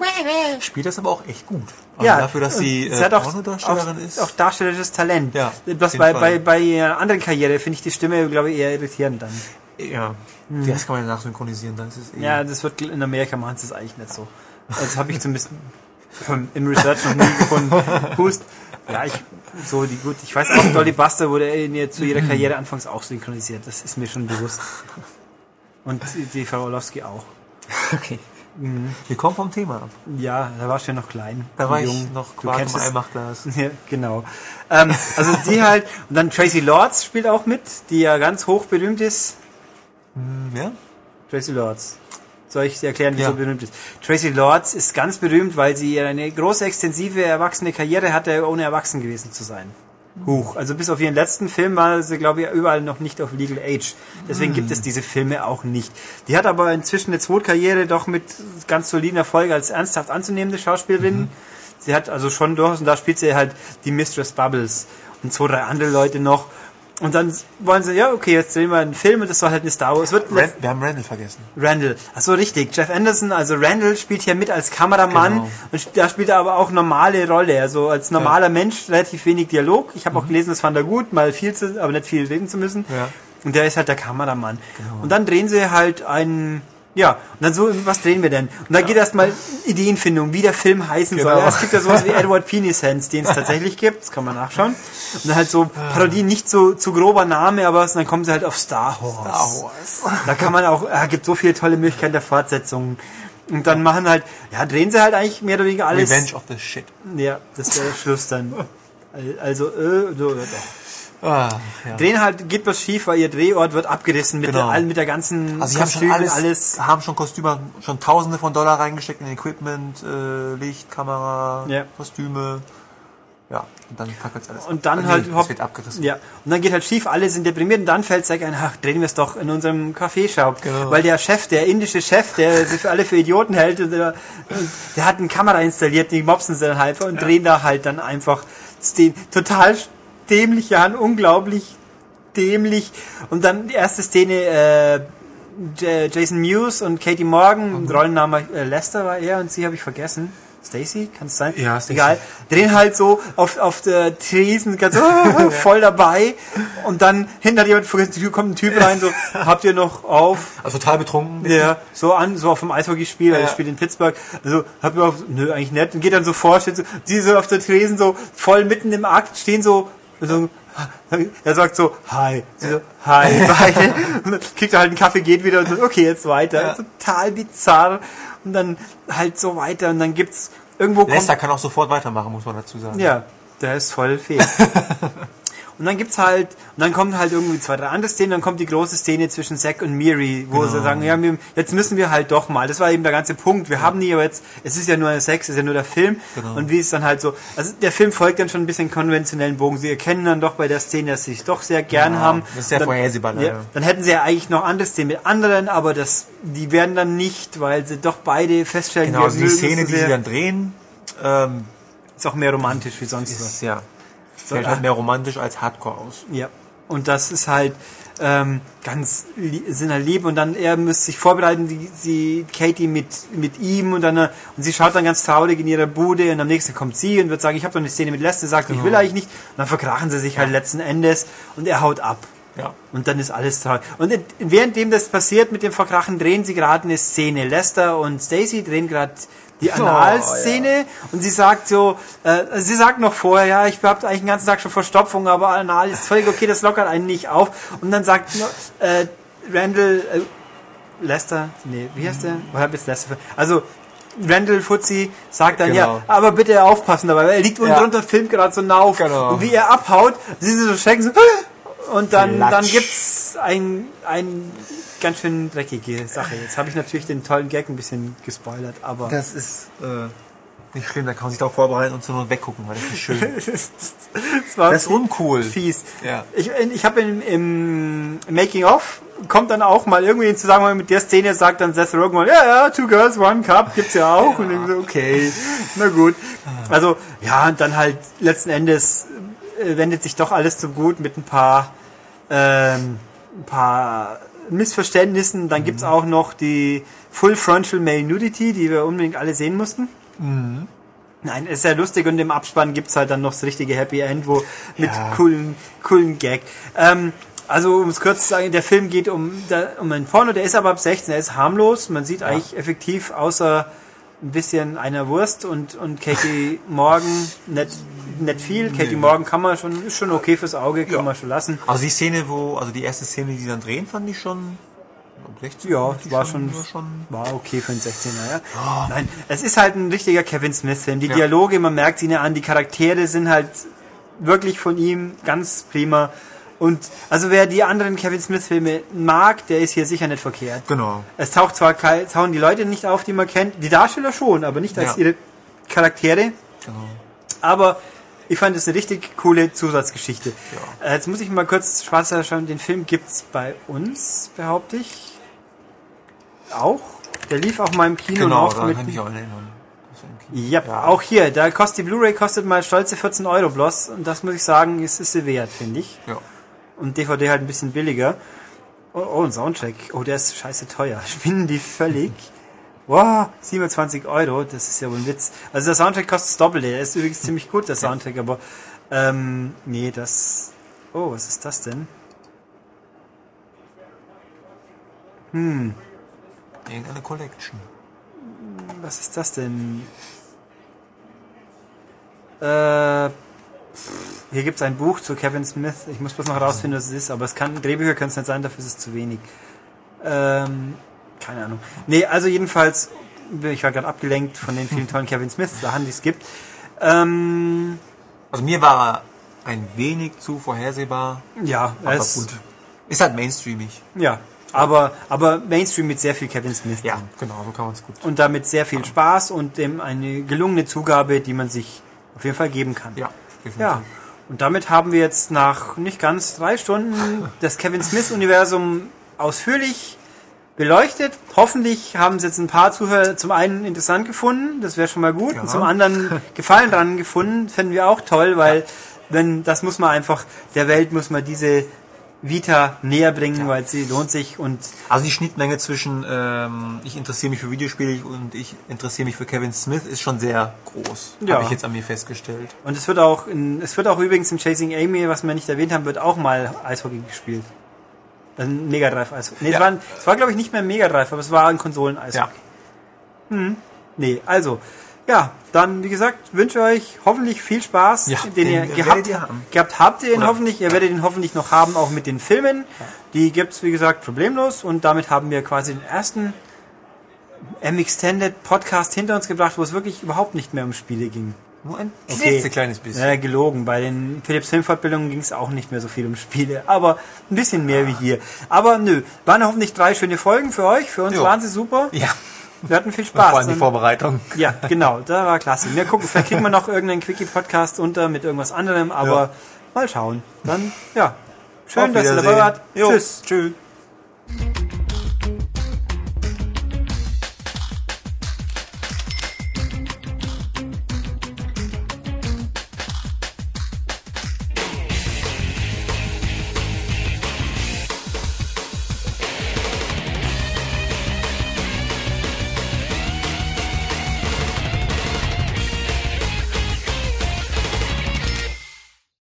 Spielt das aber auch echt gut. Also ja, dafür, dass sie sie äh, auch, Pornodarstellerin auch, ist. auch darstellerisches Talent. Ja, Bloß bei, bei, bei ihrer anderen Karriere finde ich die Stimme, glaube ich, eher irritierend dann. Ja, das kann man ja nachsynchronisieren, dann ist es eh. Ja, das wird in Amerika machen sie es eigentlich nicht so. Das habe ich zumindest im Research noch nie gefunden. Hust. Ja, ich so die gut. Ich weiß auch, Dolly Buster wurde in zu ihrer Karriere anfangs auch synchronisiert. Das ist mir schon bewusst. Und die, Frau Orlowski auch. Okay. Wir kommen vom Thema ab. Ja, da warst du ja noch klein. Da war jung. ich noch Quark im es. Eimachtglas. Ja, genau. Ähm, also die halt, und dann Tracy Lords spielt auch mit, die ja ganz hoch berühmt ist. Ja? Tracy Lords. Soll ich dir erklären, wie Ja. so berühmt ist? Tracy Lords ist ganz berühmt, weil sie eine große, extensive, erwachsene Karriere hatte, ohne erwachsen gewesen zu sein. Huch. Also bis auf ihren letzten Film war sie, glaube ich, überall noch nicht auf Legal Age. Deswegen gibt es diese Filme auch nicht. Die hat aber inzwischen eine Zweitkarriere doch mit ganz soliden Erfolg als ernsthaft anzunehmende Schauspielerin. Sie hat also schon durchaus, und da spielt sie halt die Mistress Bubbles und zwei, drei andere Leute noch. Und dann wollen sie, ja, okay, jetzt drehen wir einen Film und das soll halt eine Star Wars. Wird Rand, wir haben Randall vergessen. Randall. Ach so, richtig. Jeff Anderson, also Randall spielt hier mit als Kameramann Genau. und da spielt er aber auch normale Rolle. Also als normaler Mensch relativ wenig Dialog. Ich habe auch gelesen, das fand er gut, mal viel zu, aber nicht viel reden zu müssen. Ja. Und der ist halt der Kameramann. Und dann drehen sie halt einen, ja, und dann so, was drehen wir denn? Und dann geht erstmal Ideenfindung, wie der Film heißen soll. Genau. Ja, es gibt ja sowas wie Edward Penisens, den es tatsächlich gibt, das kann man nachschauen. Und dann halt so Parodien, nicht so zu grober Name, aber dann kommen sie halt auf Star Wars. Da kann man auch, es gibt so viele tolle Möglichkeiten der Fortsetzungen. Und dann machen halt, ja, drehen sie halt eigentlich mehr oder weniger alles. Revenge of the Shit. Ja, das ist der Schluss dann. Also, äh, so, ja, doch. Ah, ja. Drehen halt, geht was schief, weil ihr Drehort wird abgerissen mit, Genau. der, mit der ganzen Also sie haben schon alles, alles. haben schon Kostüme, schon Tausende von Dollar reingesteckt in Equipment, äh, Licht, Kamera, Ja. Kostüme. Ja, und dann fackelt alles. Und dann ab. halt nee, hopp- es wird abgerissen. Ja, und dann geht halt schief, alle sind deprimiert und dann fällt sich ein, ach, drehen wir es doch in unserem Kaffeeshop. Genau. Weil der Chef, der indische Chef, der sich für alle für Idioten hält, der, der hat eine Kamera installiert, die mopsen sie dann halt und drehen da halt dann einfach den total dämlich an, unglaublich dämlich. Und dann die erste Szene, äh, J- Jason Mewes und Katie Morgan, Mhm. Rollenname äh, Lester war er und sie habe ich vergessen. Stacy, kann es sein? Ja, Stacey. Egal. Drehen halt so auf, auf der Tresen ganz ah, voll dabei und dann hinter jemand vergessen, kommt ein Typ rein, so, habt ihr noch auf? Also total betrunken. Ja, so an, so auf dem Eishockeyspiel, weil Ja. ich spiele in Pittsburgh. Also, habt ihr auf, nö, eigentlich nicht. Und geht dann so vor, steht so, sie so auf der Tresen so voll mitten im Akt, stehen so, so er sagt so, hi. Sie so, hi, beide. Und dann kriegt er halt einen Kaffee, geht wieder und so, okay, jetzt weiter. Total bizarr. Und dann halt so weiter. Und dann gibt's irgendwo kommt, Lester kann auch sofort weitermachen, muss man dazu sagen. ja, der ist voll fähig. und dann gibt's halt, und dann kommen halt irgendwie zwei, drei andere Szenen, dann kommt die große Szene zwischen Zack und Miri, wo Genau. sie sagen, ja, jetzt müssen wir halt doch mal. Das war eben der ganze Punkt. Wir haben nie, aber jetzt, es ist ja nur ein Sex, es ist ja nur der Film. Genau. Und wie es dann halt so, also der Film folgt dann schon ein bisschen konventionellen Bogen. Sie erkennen dann doch bei der Szene, dass sie sich doch sehr gern Ja, haben. das ist sehr dann, vorhersehbar, Ja, dann hätten sie ja eigentlich noch andere Szenen mit anderen, aber das, die werden dann nicht, weil sie doch beide feststellen, Genau, also die Szene, die sie dann drehen, ähm, ist auch mehr romantisch wie sonst was. ist ja, fällt halt mehr romantisch als Hardcore aus. Ja. Und das ist halt ähm, ganz halt lieb und dann er muss sich vorbereiten, die, sie Katie mit mit ihm und dann äh, und sie schaut dann ganz traurig in ihrer Bude und am nächsten kommt sie und wird sagen, ich habe doch eine Szene mit Lester, sagt, ich will eigentlich nicht. Und dann verkrachen sie sich halt letzten Endes und er haut ab. Ja. Und dann ist alles traurig. Und währenddem das passiert mit dem Verkrachen, drehen sie gerade eine Szene. Lester und Stacy drehen gerade die Analszene und sie sagt so, äh, sie sagt noch vorher, ja, ich habe eigentlich den ganzen Tag schon Verstopfung, aber Anal ist völlig okay, das lockert einen nicht auf. Und dann sagt äh, Randall, äh, Lester, nee, wie heißt der? Oder hab jetzt Lester? Also, Randall Fuzzi sagt dann, ja, Genau. aber bitte aufpassen dabei, weil er liegt unten Ja. drunter, filmt gerade so nauf. Genau. Und wie er abhaut, sie sind so schrecken, so, und dann, Klatsch. dann gibt's ein, ein ganz schön dreckige Sache. Jetzt habe ich natürlich den tollen Gag ein bisschen gespoilert, aber Das ist äh, nicht schlimm, da kann man sich darauf vorbereiten und zur Not weggucken, weil das ist schön. es war Das ist uncool. fies. Ja. Ich, ich habe im, im Making of kommt dann auch mal irgendwie in Zusammenhang mit der Szene sagt dann Seth Rogen mal, ja, ja, two girls, one cup, gibt's ja auch. Und ich so, okay, na gut. Also, ja, und dann halt letzten Endes wendet sich doch alles zum Gut mit ein paar, ähm, ein paar Missverständnissen. Dann gibt's auch noch die Full Frontal Male Nudity, die wir unbedingt alle sehen mussten. Nein, ist sehr lustig und im Abspann gibt's halt dann noch das richtige Happy End, wo mit Ja. coolen, coolen Gag. Ähm, Also um es kurz zu sagen, der Film geht um, um einen Porno, der ist aber ab 16, er ist harmlos. Man sieht eigentlich effektiv außer ein bisschen einer Wurst und, und Katie Morgan nicht, nicht viel. Katie Morgan kann man schon, ist schon okay fürs Auge, kann Ja. man schon lassen. Also die Szene, wo, also die erste Szene, die sie dann drehen, fand ich schon. 16 Ja, war schon, war schon war okay für einen 16er, ja. Nein, es ist halt ein richtiger Kevin Smith-Film. Die Ja. Dialoge, man merkt sie ihnen an, die Charaktere sind halt wirklich von ihm ganz prima. Und also wer die anderen Kevin Smith-Filme mag, der ist hier sicher nicht verkehrt. Genau. Es taucht zwar tauchen die Leute nicht auf, die man kennt, die Darsteller schon, aber nicht als Ja. ihre Charaktere. Genau. Aber ich fand es eine richtig coole Zusatzgeschichte. Äh, Jetzt muss ich mal kurz schwarzer schauen. Den Film gibt's bei uns, behaupte ich. Auch. Der lief auch mal im Kino Genau, noch. Mit, kann ich auch erinnern. Kino. ja, auch hier. Da kostet die Blu-ray kostet mal stolze 14 Euro bloß. Und das muss ich sagen, es ist sie wert, finde ich. Ja. Und DVD halt ein bisschen billiger. Oh, oh, ein Soundtrack. Oh, der ist scheiße teuer. Spinnen die völlig. Wow, 27 Euro, das ist ja wohl ein Witz. Also der Soundtrack kostet das Doppelte. Der ist übrigens ziemlich gut, der Soundtrack, aber ähm, nee, das. Oh, was ist das denn? Irgendeine Collection. Was ist das denn? Äh, hier gibt es ein Buch zu Kevin Smith. Ich muss bloß noch herausfinden, was es ist, aber es kann Drehbücher können es nicht sein, dafür ist es zu wenig. Ähm, keine Ahnung. Nee, also jedenfalls, ich war gerade abgelenkt von den vielen tollen Kevin Smith Sachen, die es gibt. Ähm, Also mir war er ein wenig zu vorhersehbar, ja, aber es, gut. Ist halt mainstreamig. ja, aber aber Mainstream mit sehr viel Kevin Smith. Ja, genau, so kann man es gut. Und damit sehr viel Spaß und dem eine gelungene Zugabe, die man sich auf jeden Fall geben kann. Ja, definitiv. Ja, und damit haben wir jetzt nach nicht ganz drei Stunden das Kevin Smith-Universum ausführlich beleuchtet. Hoffentlich haben es jetzt ein paar Zuhörer zum einen interessant gefunden, das wäre schon mal gut, Ja. und zum anderen Gefallen dran gefunden, fänden wir auch toll, weil wenn das muss man einfach, der Welt muss man diese Vita näher bringen, weil sie lohnt sich und Also die Schnittmenge zwischen ähm, ich interessiere mich für Videospiele und ich interessiere mich für Kevin Smith ist schon sehr groß. Ja. Habe ich jetzt an mir festgestellt. und es wird auch in, es wird auch übrigens in Chasing Amy, was wir nicht erwähnt haben, wird auch mal Eishockey gespielt. Ein Mega Drive Eishockey. Nee, es Ja. war, ein- es war glaube ich nicht mehr Mega Drive, aber es war ein Konsolen Eishockey. Ja. Nee, also, ja, dann, wie gesagt, wünsche euch hoffentlich viel Spaß, Ja, den, den ihr gehabt, ihr gehabt habt ihr ihn Oder- hoffentlich, ihr werdet ihn hoffentlich noch haben, auch mit den Filmen. Die gibt's wie gesagt, problemlos und damit haben wir quasi den ersten M-Extended Podcast hinter uns gebracht, wo es wirklich überhaupt nicht mehr um Spiele ging. Nur ein Okay. kleines bisschen. Ja, gelogen. Bei den Philips Filmfortbildungen ging es auch nicht mehr so viel um Spiele, aber ein bisschen mehr wie hier. Aber nö, waren hoffentlich drei schöne Folgen für euch. Für uns Jo. waren sie super. Ja, Wir hatten viel vor Spaß. allem die Vorbereitung. ja, genau, da war klasse. Wir gucken, vielleicht kriegen wir noch irgendeinen Quickie-Podcast unter mit irgendwas anderem, aber Ja. mal schauen. Dann, ja, schön, dass ihr dabei wart. Jo. Tschüss. Tschüss.